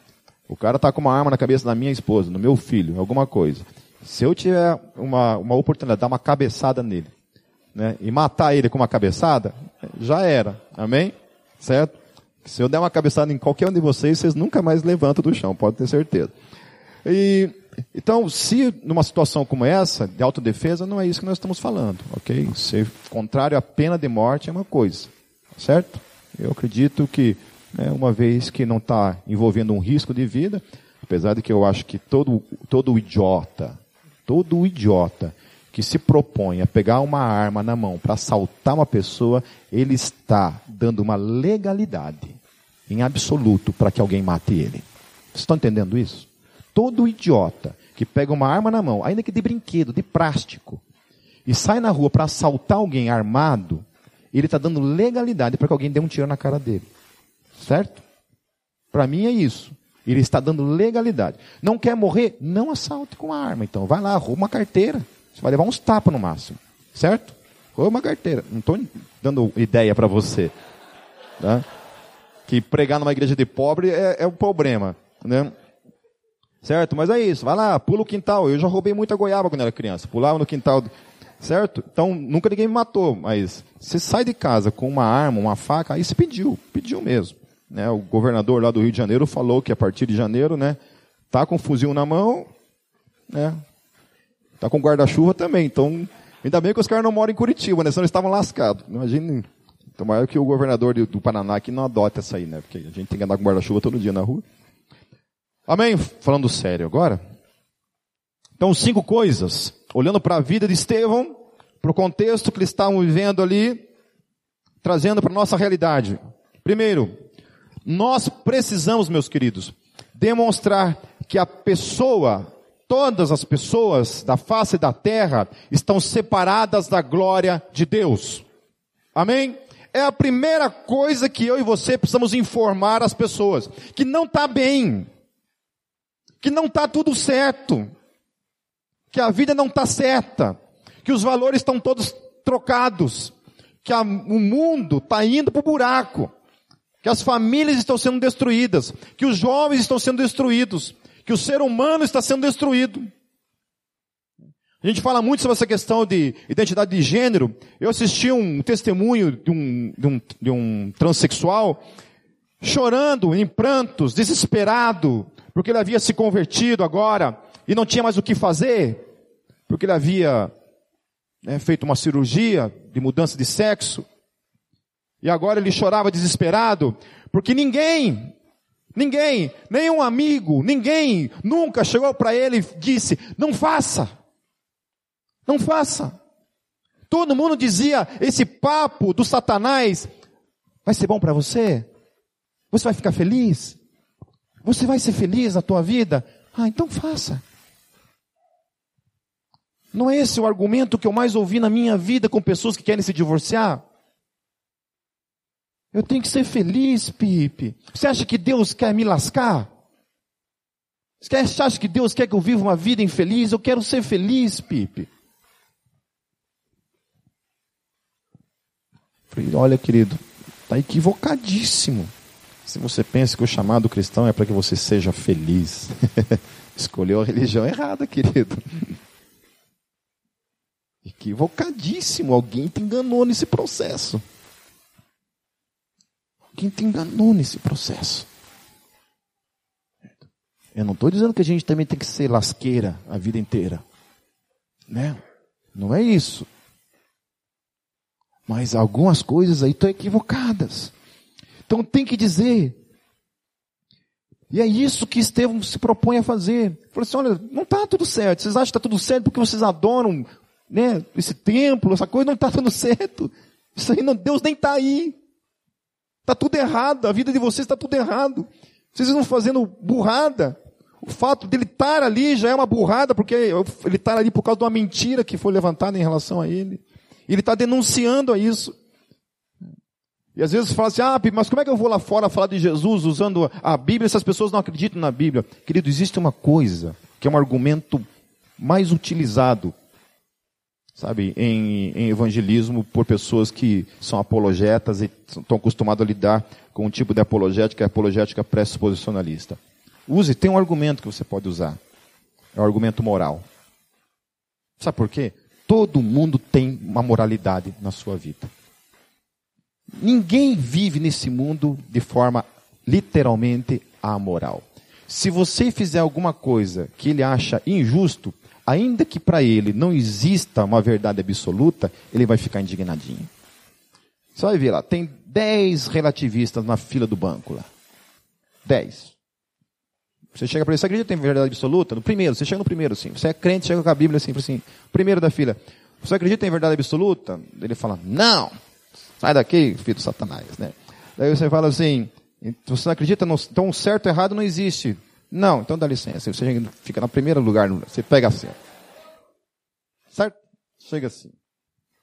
O cara está com uma arma na cabeça da minha esposa, no meu filho, alguma coisa. Se eu tiver uma, uma oportunidade de dar uma cabeçada nele, né, e matar ele com uma cabeçada, já era. Amém? Certo? Se eu der uma cabeçada em qualquer um de vocês, vocês nunca mais levantam do chão, pode ter certeza. E, então, se numa situação como essa, de autodefesa, não é isso que nós estamos falando, ok? Ser contrário à pena de morte é uma coisa, certo? Eu acredito que né, uma vez que não está envolvendo um risco de vida, apesar de que eu acho que todo, todo idiota, todo idiota que se propõe a pegar uma arma na mão para assaltar uma pessoa, ele está dando uma legalidade em absoluto para que alguém mate ele. Vocês estão entendendo isso? Todo idiota que pega uma arma na mão, ainda que de brinquedo, de plástico, e sai na rua para assaltar alguém armado, ele está dando legalidade para que alguém dê um tiro na cara dele. Certo? Para mim é isso. Ele está dando legalidade. Não quer morrer? Não assalte com a arma. Então vai lá, rouba uma carteira. Você vai levar uns tapas no máximo. Certo? Rouba uma carteira. Não estou dando ideia para você. Tá? Que pregar numa igreja de pobre é, é o problema. Né? Certo? Mas é isso. Vai lá, pula o quintal. Eu já roubei muita goiaba quando era criança. Pulava no quintal. Certo? Então, nunca ninguém me matou. Mas você sai de casa com uma arma, uma faca, aí você pediu. Pediu mesmo. Né, o governador lá do Rio de Janeiro falou que a partir de janeiro, né, tá com fuzil na mão, né, tá com guarda-chuva também. Então, ainda bem que os caras não moram em Curitiba, né, senão eles estavam lascados. Imagine, tomara que o governador do Paraná aqui não adote essa aí, né, porque a gente tem que andar com guarda-chuva todo dia na rua. Amém? Falando sério agora. Então, cinco coisas, olhando para a vida de Estevão, para o contexto que eles estavam vivendo ali, trazendo para a nossa realidade. Primeiro, nós precisamos, meus queridos, demonstrar que a pessoa, todas as pessoas da face da terra estão separadas da glória de Deus. Amém? É a primeira coisa que eu e você precisamos informar as pessoas, que não está bem, que não está tudo certo, que a vida não está certa, que os valores estão todos trocados, que a, o mundo está indo para o buraco que as famílias estão sendo destruídas, que os jovens estão sendo destruídos, que o ser humano está sendo destruído. A gente fala muito sobre essa questão de identidade de gênero. Eu assisti um testemunho de um, de um, de um transexual chorando em prantos, desesperado, porque ele havia se convertido agora e não tinha mais o que fazer, porque ele havia né, feito uma cirurgia de mudança de sexo. E agora ele chorava desesperado, porque ninguém, ninguém, nenhum amigo, ninguém nunca chegou para ele e disse: não faça, não faça. Todo mundo dizia: esse papo do Satanás vai ser bom para você? Você vai ficar feliz? Você vai ser feliz na tua vida? Ah, então faça. Não é esse o argumento que eu mais ouvi na minha vida com pessoas que querem se divorciar? Eu tenho que ser feliz, Pipe. Você acha que Deus quer me lascar? Você acha que Deus quer que eu viva uma vida infeliz? Eu quero ser feliz, Pipe. Falei, olha, querido, está equivocadíssimo. Se você pensa que o chamado cristão é para que você seja feliz, escolheu a religião errada, querido. Equivocadíssimo. Alguém te enganou nesse processo. Quem te enganou nesse processo? Eu não estou dizendo que a gente também tem que ser lasqueira a vida inteira. Né? Não é isso. Mas algumas coisas aí estão equivocadas. Então tem que dizer. E é isso que Estevão se propõe a fazer. Ele falou assim, olha, não está tudo certo. Vocês acham que está tudo certo porque vocês adoram né, esse templo, essa coisa, não está tudo certo. Isso aí, não, Deus nem está aí. Está tudo errado, a vida de vocês está tudo errado. Vocês estão fazendo burrada. O fato dele estar ali já é uma burrada, porque ele está ali por causa de uma mentira que foi levantada em relação a ele. Ele está denunciando a isso. E às vezes fala assim, ah, mas como é que eu vou lá fora falar de Jesus usando a Bíblia se as pessoas não acreditam na Bíblia? Querido, existe uma coisa que é um argumento mais utilizado, sabe, em, em evangelismo por pessoas que são apologetas e estão acostumados a lidar com um tipo de apologética, apologética pressuposicionalista. Use, tem um argumento que você pode usar. É o um argumento moral. Sabe por quê? Todo mundo tem uma moralidade na sua vida. Ninguém vive nesse mundo de forma literalmente amoral. Se você fizer alguma coisa que ele acha injusto, ainda que para ele não exista uma verdade absoluta, ele vai ficar indignadinho. Você vai ver lá, tem dez relativistas na fila do banco lá. Dez. Você chega para ele, você acredita em verdade absoluta? No primeiro, você chega no primeiro, assim. Você é crente, chega com a Bíblia assim, assim, primeiro da fila. Você acredita em verdade absoluta? Ele fala, não. Sai daqui, filho do satanás, né? Daí você fala assim, você não acredita, no, então certo e errado não existe. Não, então dá licença. Você fica no primeiro lugar, você pega assim. Certo? Chega assim.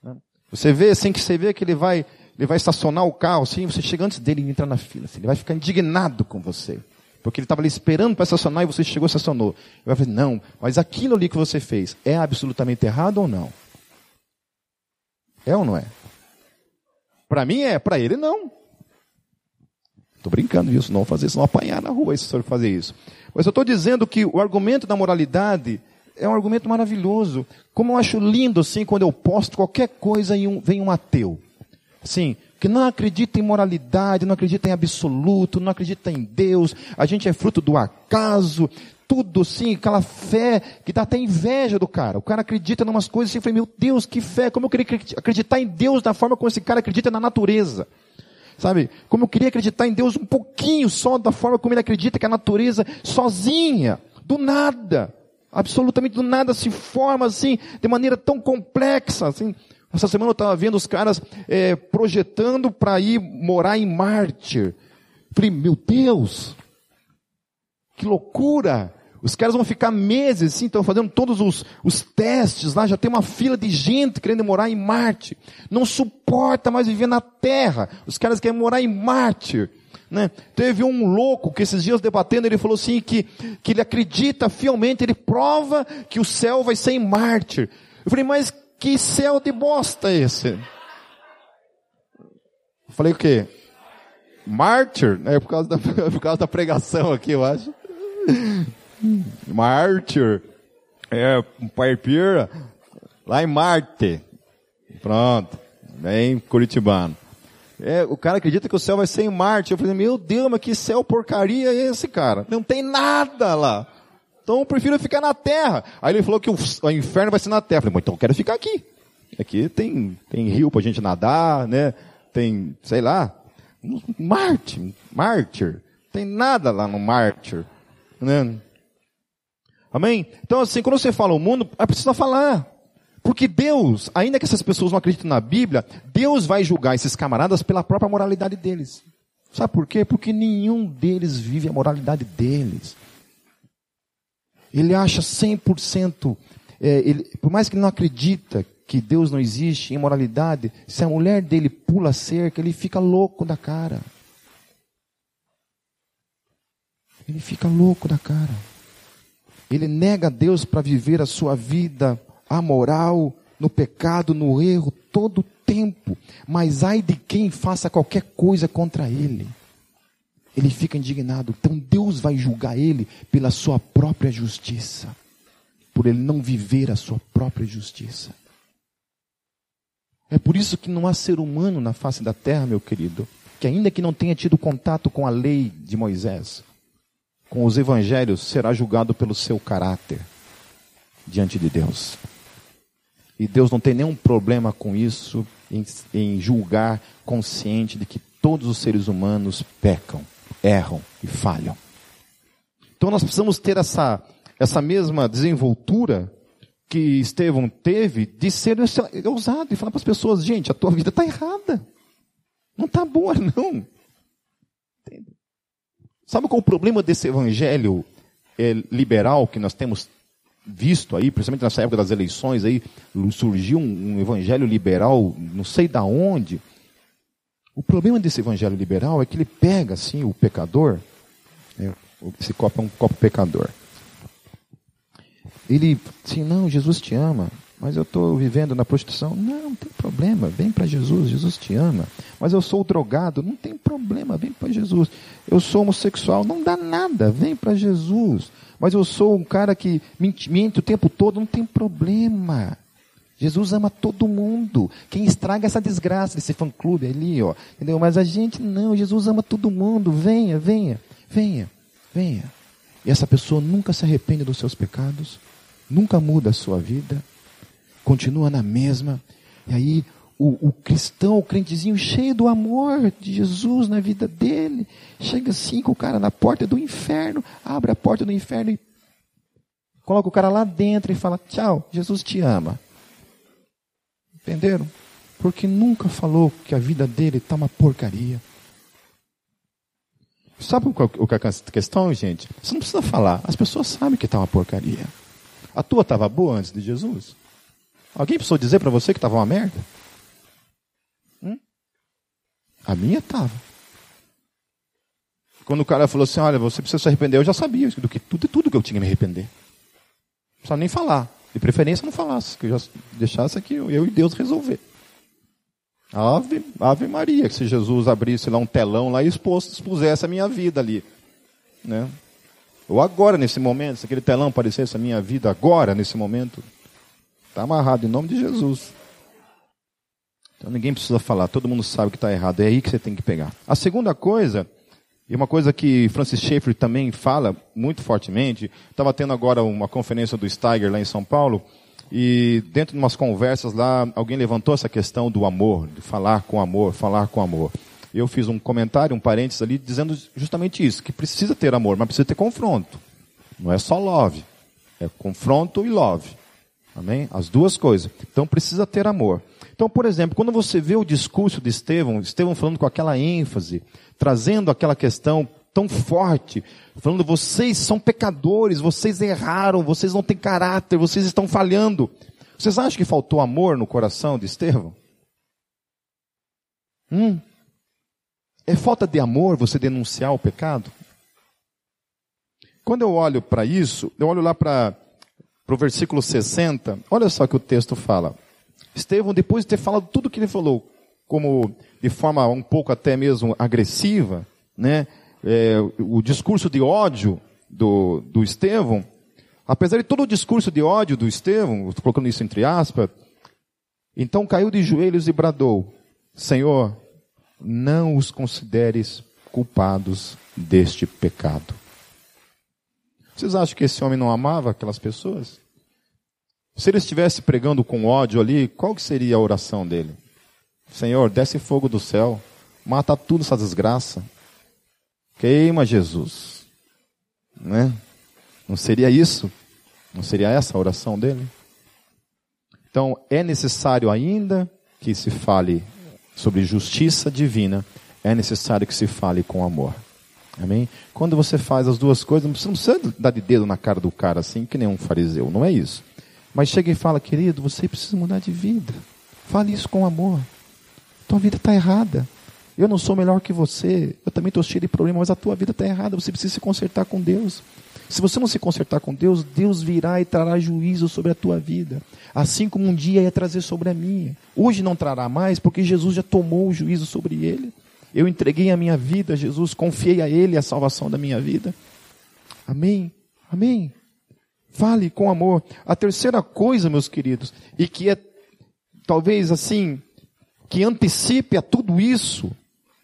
Né? Você vê assim que você vê que ele vai, ele vai estacionar o carro, assim, você chega antes dele e entra na fila. Assim, ele vai ficar indignado com você. Porque ele estava ali esperando para estacionar e você chegou e estacionou. Ele vai falar, não, mas aquilo ali que você fez é absolutamente errado ou não? É ou não é? Para mim é, para ele não. Estou brincando isso, não fazer isso, não apanhar na rua se o senhor fazer isso. Mas eu estou dizendo que o argumento da moralidade é um argumento maravilhoso. Como eu acho lindo assim quando eu posto qualquer coisa e um, vem um ateu. Sim, que não acredita em moralidade, não acredita em absoluto, não acredita em Deus, a gente é fruto do acaso, tudo assim, aquela fé que dá até inveja do cara. O cara acredita em umas coisas assim, eu falei, meu Deus, que fé, como eu queria acreditar em Deus da forma como esse cara acredita na natureza. Sabe? Como eu queria acreditar em Deus um pouquinho só da forma como ele acredita que a natureza sozinha, do nada, absolutamente do nada se forma assim, de maneira tão complexa, assim, essa semana eu estava vendo os caras é, projetando para ir morar em Marte. Falei, meu Deus, que loucura! Os caras vão ficar meses, assim, estão fazendo todos os, os testes lá, já tem uma fila de gente querendo morar em Marte. Não suporta mais viver na Terra. Os caras querem morar em Marte. Né? Teve um louco que esses dias debatendo, ele falou assim que, que ele acredita fielmente, ele prova que o céu vai ser em Marte. Eu falei, mas que céu de bosta é esse? Eu falei o quê? Mártir? É por causa, da, por causa da pregação aqui, eu acho. Mártir. É, um parpira. Lá em Marte. Pronto. Bem curitibano. É, o cara acredita que o céu vai ser em Marte. Eu falei, meu Deus, mas que céu porcaria é esse, cara? Não tem nada lá. Então eu prefiro ficar na terra. Aí ele falou que o, o inferno vai ser na terra. Eu falei, então eu quero ficar aqui. Aqui tem, tem rio pra gente nadar, né? Tem, sei lá, Marte, mártir. Tem nada lá no mártir, né? Amém? Então assim, quando você fala o mundo, é preciso falar. Porque Deus, ainda que essas pessoas não acreditem na Bíblia, Deus vai julgar esses camaradas pela própria moralidade deles. Sabe por quê? Porque nenhum deles vive a moralidade deles. Ele acha 100%, é, ele, por mais que ele não acredita que Deus não existe, imoralidade, se a mulher dele pula cerca, ele fica louco da cara. Ele fica louco da cara. Ele nega a Deus para viver a sua vida amoral, no pecado, no erro, todo o tempo. Mas ai de quem faça qualquer coisa contra ele ele fica indignado. Então Deus vai julgar ele pela sua própria justiça, por ele não viver a sua própria justiça. É por isso que não há ser humano na face da terra, meu querido, que ainda que não tenha tido contato com a lei de Moisés, com os evangelhos, será julgado pelo seu caráter diante de Deus. E Deus não tem nenhum problema com isso, em, em julgar consciente de que todos os seres humanos pecam, erram e falham. Então nós precisamos ter essa, essa mesma desenvoltura que Estevão teve de ser ousado e falar para as pessoas, gente, a tua vida está errada. Não está boa, não. Sabe qual é o problema desse evangelho é, liberal que nós temos visto aí, principalmente nessa época das eleições aí, surgiu um, um evangelho liberal, não sei da onde. O problema desse evangelho liberal é que ele pega assim o pecador, né, esse copo é um copo pecador. Ele, assim, não, Jesus te ama, mas eu estou vivendo na prostituição. Não, não tem problema, vem para Jesus, Jesus te ama. Mas eu sou drogado, não tem problema, vem para Jesus. Eu sou homossexual, não dá nada, vem para Jesus. Mas eu sou um cara que mente, o tempo todo, não tem problema. Jesus ama todo mundo. Quem estraga essa desgraça desse fã-clube ali, ó. Entendeu? Mas a gente não, Jesus ama todo mundo. Venha, venha, venha, venha. E essa pessoa nunca se arrepende dos seus pecados, nunca muda a sua vida, continua na mesma. E aí o, o, cristão, o crentezinho cheio do amor de Jesus na vida dele, chega assim com o cara na porta do inferno, abre a porta do inferno e coloca o cara lá dentro e fala: Tchau, Jesus te ama. Entenderam? Porque nunca falou que a vida dele está uma porcaria. Sabe o que é a questão, gente? Você não precisa falar. As pessoas sabem que está uma porcaria. A tua estava boa antes de Jesus? Alguém precisou dizer para você que estava uma merda? Hum? A minha estava. Quando o cara falou assim, olha, você precisa se arrepender, eu já sabia do que tudo e tudo que eu tinha que me arrepender. Não precisava nem falar. De preferência não falasse, que eu já deixasse aqui eu e Deus resolver. Ave, Ave Maria, que se Jesus abrisse lá um telão lá e expôs, expusesse a minha vida ali. Né? Ou agora, nesse momento, se aquele telão aparecesse a minha vida agora, nesse momento, Está amarrado em nome de Jesus. Então ninguém precisa falar, todo mundo sabe que está errado. É aí que você tem que pegar. A segunda coisa, e uma coisa que Francis Schaeffer também fala muito fortemente, estava tendo agora uma conferência do Steiger lá em São Paulo, e dentro de umas conversas lá, alguém levantou essa questão do amor, de falar com amor, falar com amor. Eu fiz um comentário, um parênteses ali, dizendo justamente isso, que precisa ter amor, mas precisa ter confronto. Não é só love. É confronto e love. Amém? As duas coisas. Então precisa ter amor. Então, por exemplo, quando você vê o discurso de Estevão, Estevão falando com aquela ênfase, trazendo aquela questão tão forte, falando vocês são pecadores, vocês erraram, vocês não têm caráter, vocês estão falhando. Vocês acham que faltou amor no coração de Estevão? Hum? É falta de amor você denunciar o pecado? Quando eu olho para isso, eu olho lá para para o versículo 60, olha só que o texto fala. Estevão, depois de ter falado tudo o que ele falou, como de forma um pouco até mesmo agressiva, né, é, o discurso de ódio do, do Estevão, apesar de todo o discurso de ódio do Estevão, estou colocando isso entre aspas, então caiu de joelhos e bradou: Senhor, não os consideres culpados deste pecado. Vocês acham que esse homem não amava aquelas pessoas? Se ele estivesse pregando com ódio ali, qual que seria a oração dele? Senhor, desce fogo do céu, mata tudo essa desgraça. Queima Jesus. Né? Não seria isso? Não seria essa a oração dele? Então, é necessário ainda que se fale sobre justiça divina, é necessário que se fale com amor. Amém? Quando você faz as duas coisas, você não precisa dar de dedo na cara do cara assim, que nem um fariseu, não é isso. Mas chega e fala, querido, você precisa mudar de vida. Fale isso com amor. Tua vida está errada. Eu não sou melhor que você. Eu também estou cheio de problemas, mas a tua vida está errada. Você precisa se consertar com Deus. Se você não se consertar com Deus, Deus virá e trará juízo sobre a tua vida. Assim como um dia ia trazer sobre a minha. Hoje não trará mais, porque Jesus já tomou o juízo sobre ele. Eu entreguei a minha vida a Jesus, confiei a Ele a salvação da minha vida. Amém? Amém? Fale com amor. A terceira coisa, meus queridos, e que é talvez assim, que antecipe a tudo isso,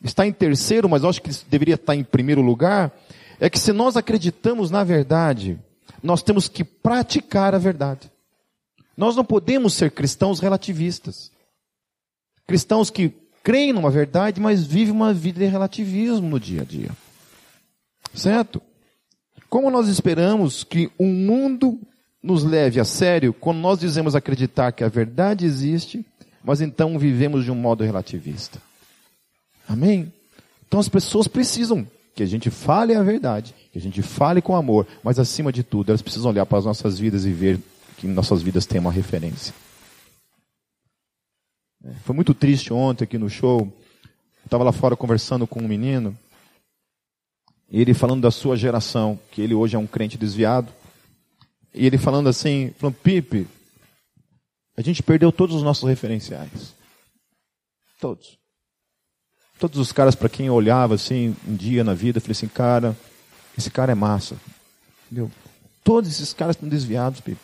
está em terceiro, mas acho que deveria estar em primeiro lugar, é que se nós acreditamos na verdade, nós temos que praticar a verdade. Nós não podemos ser cristãos relativistas. Cristãos que creem numa verdade, mas vivem uma vida de relativismo no dia a dia. Certo? Como nós esperamos que o mundo nos leve a sério quando nós dizemos acreditar que a verdade existe, mas então vivemos de um modo relativista? Amém? Então as pessoas precisam que a gente fale a verdade, que a gente fale com amor, mas acima de tudo, elas precisam olhar para as nossas vidas e ver que nossas vidas têm uma referência. É, foi muito triste ontem aqui no show. Estava lá fora conversando com um menino, ele falando da sua geração, que ele hoje é um crente desviado. E ele falando assim, falando, Pipe, a gente perdeu todos os nossos referenciais. Todos. Todos os caras para quem eu olhava assim, um dia na vida, eu falei assim, cara, esse cara é massa. Entendeu? Todos esses caras estão desviados, Pipe.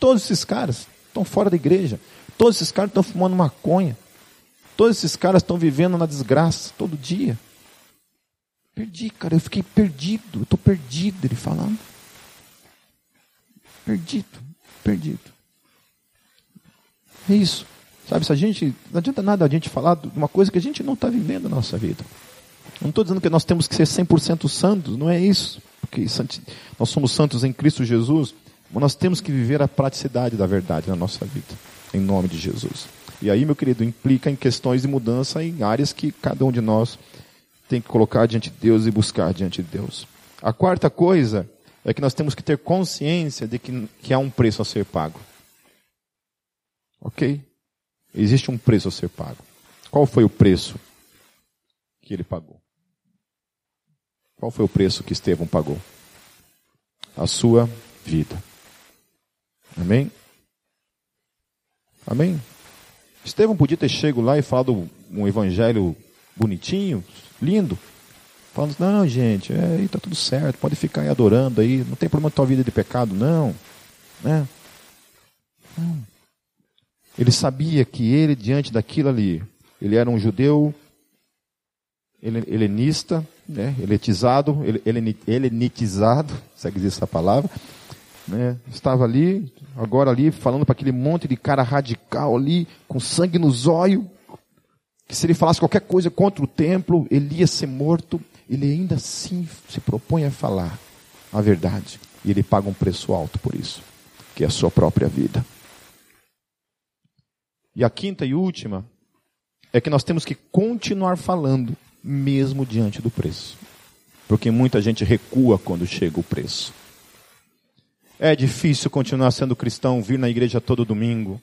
Todos esses caras estão fora da igreja. Todos esses caras estão fumando maconha. Todos esses caras estão vivendo na desgraça todo dia. Perdi, cara, eu fiquei perdido, estou perdido, ele falando. Perdido, perdido. É isso. Sabe, se a gente. Não adianta nada a gente falar de uma coisa que a gente não está vivendo na nossa vida. Não estou dizendo que nós temos que ser 100% santos, não é isso. Porque nós somos santos em Cristo Jesus, mas nós temos que viver a praticidade da verdade na nossa vida, em nome de Jesus. E aí, meu querido, implica em questões de mudança em áreas que cada um de nós tem que colocar diante de Deus e buscar diante de Deus. A quarta coisa é que nós temos que ter consciência de que, que há um preço a ser pago. Ok? Existe um preço a ser pago. Qual foi o preço que ele pagou? Qual foi o preço que Estevão pagou? A sua vida. Amém? Amém? Estevão podia ter chego lá e falado um evangelho bonitinho, lindo. Falando, não, gente, é, tá tudo certo, pode ficar aí adorando aí, não tem problema com tua vida de pecado, não. Né? Não. Ele sabia que ele, diante daquilo ali, ele era um judeu helenista, né, heletizado, helenitizado, segue dizer essa palavra, né, estava ali, agora ali, falando para aquele monte de cara radical ali, com sangue nos olhos, que se ele falasse qualquer coisa contra o templo, ele ia ser morto. Ele ainda assim se propõe a falar a verdade. E ele paga um preço alto por isso, que é a sua própria vida. E a quinta e última é que nós temos que continuar falando, mesmo diante do preço. Porque muita gente recua quando chega o preço. É difícil continuar sendo cristão, vir na igreja todo domingo.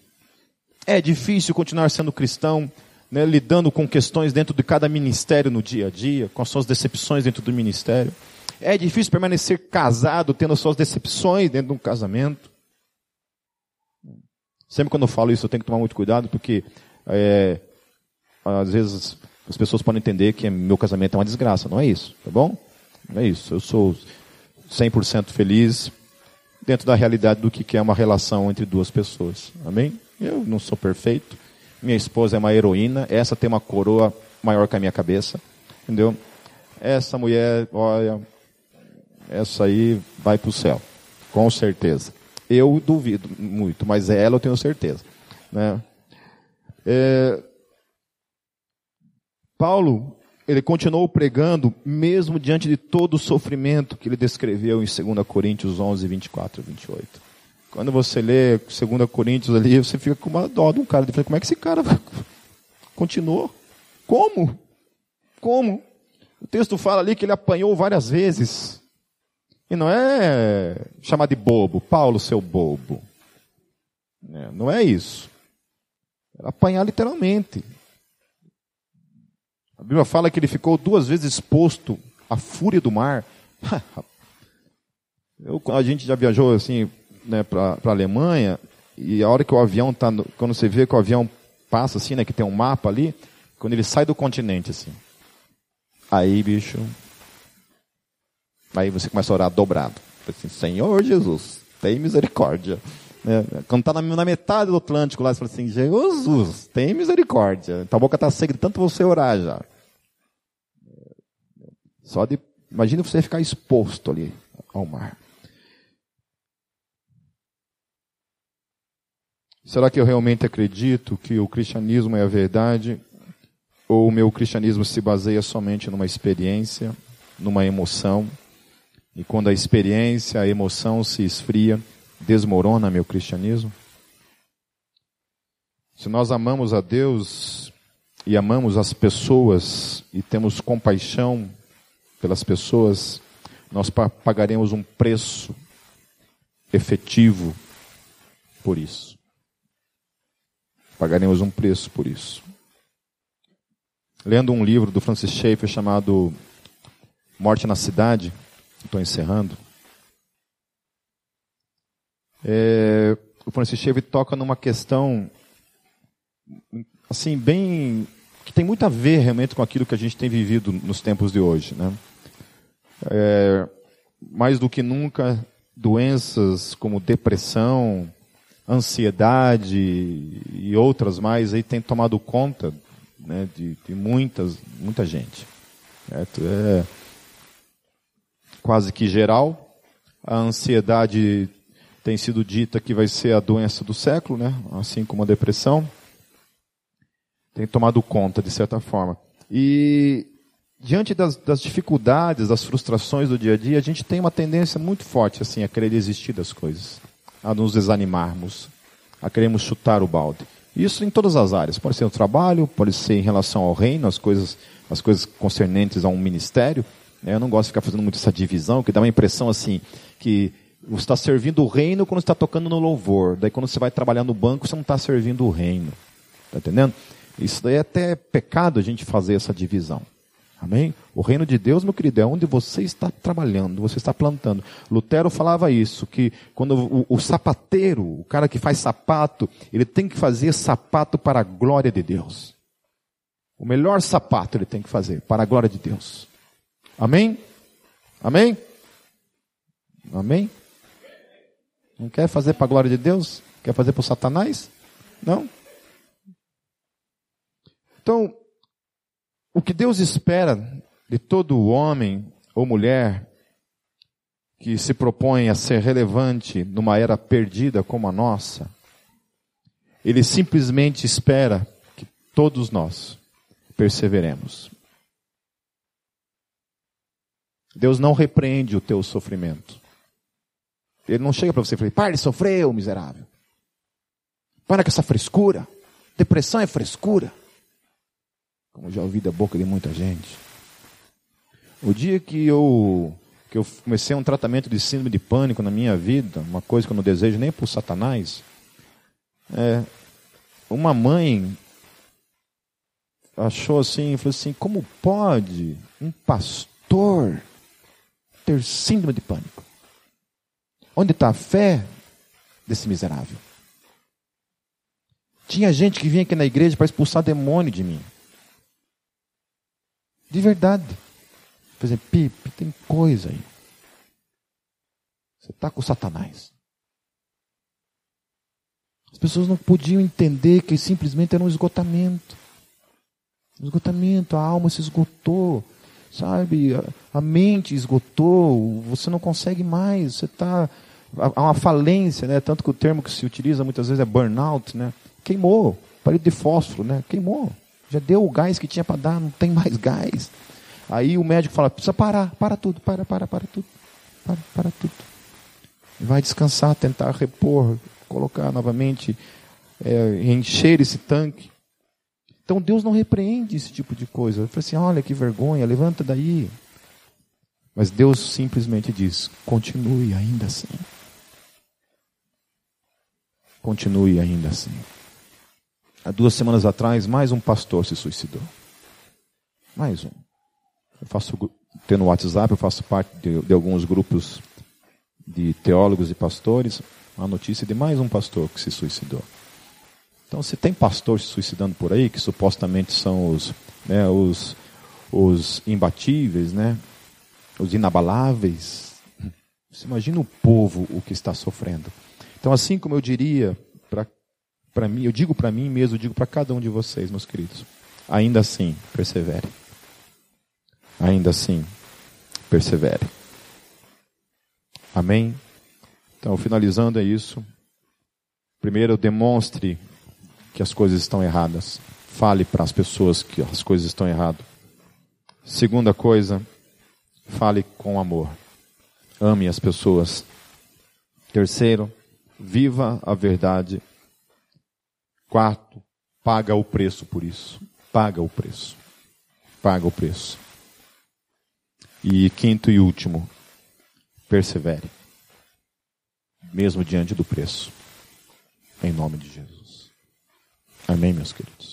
É difícil continuar sendo cristão, né, lidando com questões dentro de cada ministério no dia a dia, com as suas decepções dentro do ministério. É difícil permanecer casado, tendo as suas decepções dentro de um casamento. Sempre quando eu falo isso, eu tenho que tomar muito cuidado, porque é, às vezes as pessoas podem entender que meu casamento é uma desgraça. Não é isso, tá bom? Não é isso. Eu sou 100% feliz dentro da realidade do que é uma relação entre duas pessoas. Amém? Eu não sou perfeito. Minha esposa é uma heroína. Essa tem uma coroa maior que a minha cabeça. Entendeu? Essa mulher, olha, essa aí vai para o céu. Com certeza. Eu duvido muito, mas ela eu tenho certeza. Né? É, Paulo, ele continuou pregando, mesmo diante de todo o sofrimento que ele descreveu em 2 Coríntios 11, 24 e 28. Quando você lê 2 Coríntios ali, você fica com uma dó de um cara. Como é que esse cara continuou? Como? Como? O texto fala ali que ele apanhou várias vezes. E não é chamar de bobo, Paulo, seu bobo. É, não é isso. Era apanhar literalmente. A Bíblia fala que ele ficou duas vezes exposto à fúria do mar. Eu, a gente já viajou assim né, para a Alemanha, e a hora que o avião está, quando você vê que o avião passa assim, né, que tem um mapa ali, quando ele sai do continente assim, aí bicho, aí você começa a orar dobrado, assim, Senhor Jesus, tem misericórdia. Né? Quando está na, na, metade do Atlântico lá, você fala assim, Jesus, tem misericórdia. Tua boca está seca de tanto você orar já. Só de, imagine você ficar exposto ali ao mar. Será que eu realmente acredito que o cristianismo é a verdade? Ou o meu cristianismo se baseia somente numa experiência, numa emoção? E quando a experiência, a emoção se esfria, desmorona meu cristianismo? Se nós amamos a Deus e amamos as pessoas e temos compaixão pelas pessoas, nós pagaremos um preço efetivo por isso. Pagaremos um preço por isso. Lendo um livro do Francis Schaeffer chamado Morte na Cidade, estou encerrando. É, o Francis Schaeffer toca numa questão assim, bem. que tem muito a ver realmente com aquilo que a gente tem vivido nos tempos de hoje. Né? É, mais do que nunca, doenças como depressão, ansiedade e outras mais aí têm tomado conta né, de, de muitas, muita gente. Certo? É quase que geral. A ansiedade tem sido dita que vai ser a doença do século, né? assim como a depressão tem tomado conta, de certa forma. E diante das, das, dificuldades, das frustrações do dia a dia, a gente tem uma tendência muito forte assim a querer desistir das coisas, a nos desanimarmos, a queremos chutar o balde. Isso em todas as áreas. Pode ser no trabalho, pode ser em relação ao reino, as coisas, as coisas concernentes a um ministério. Né? Eu não gosto de ficar fazendo muito essa divisão, que dá uma impressão assim que você está servindo o reino quando está tocando no louvor. Daí quando você vai trabalhar no banco, você não está servindo o reino. Está entendendo? Isso daí é até pecado a gente fazer essa divisão. Amém? O reino de Deus, meu querido, é onde você está trabalhando, você está plantando. Lutero falava isso, que quando o, o, sapateiro, o cara que faz sapato, ele tem que fazer sapato para a glória de Deus. O melhor sapato ele tem que fazer para a glória de Deus. Amém? Amém? Amém? Não quer fazer para a glória de Deus? Quer fazer para o Satanás? Não? Então, o que Deus espera de todo homem ou mulher que se propõe a ser relevante numa era perdida como a nossa, ele simplesmente espera que todos nós perseveremos. Deus não repreende o teu sofrimento. Ele não chega para você e fala, pare de sofrer, miserável. Para com essa frescura. Depressão é frescura como já ouvi da boca de muita gente. O dia que eu, que eu comecei um tratamento de síndrome de pânico na minha vida, uma coisa que eu não desejo nem por Satanás, é, uma mãe achou assim, falou assim, como pode um pastor ter síndrome de pânico? Onde está a fé desse miserável? Tinha gente que vinha aqui na igreja para expulsar demônio de mim. De verdade. Por exemplo, Pipe, tem coisa aí. Você está com Satanás. As pessoas não podiam entender que simplesmente era um esgotamento. Esgotamento, a alma se esgotou, sabe? A, a mente esgotou, você não consegue mais, você está. Há uma falência, né? Tanto que o termo que se utiliza muitas vezes é burnout, né? Queimou, parede de fósforo, né? Queimou. Já deu o gás que tinha para dar, não tem mais gás. Aí o médico fala: precisa parar, para tudo, para, para, para tudo. Para, para tudo. Vai descansar, tentar repor, colocar novamente, é, encher esse tanque. Então Deus não repreende esse tipo de coisa. Ele fala assim: olha que vergonha, levanta daí. Mas Deus simplesmente diz: continue ainda assim. Continue ainda assim. Há duas semanas atrás, mais um pastor se suicidou. Mais um. Eu faço, tendo WhatsApp, eu faço parte de, de alguns grupos de teólogos e pastores. A notícia de mais um pastor que se suicidou. Então, se tem pastor se suicidando por aí, que supostamente são os, né, os, os imbatíveis, né, os inabaláveis, você imagina o povo o que está sofrendo. Então, assim como eu diria para para mim, eu digo para mim mesmo, eu digo para cada um de vocês, meus queridos. Ainda assim, persevere. Ainda assim, persevere. Amém? Então, finalizando é isso. Primeiro, demonstre que as coisas estão erradas. Fale para as pessoas que as coisas estão erradas. Segunda coisa, fale com amor. Ame as pessoas. Terceiro, viva a verdade. Quarto, paga o preço por isso. Paga o preço. Paga o preço. E quinto e último, persevere. Mesmo diante do preço. Em nome de Jesus. Amém, meus queridos.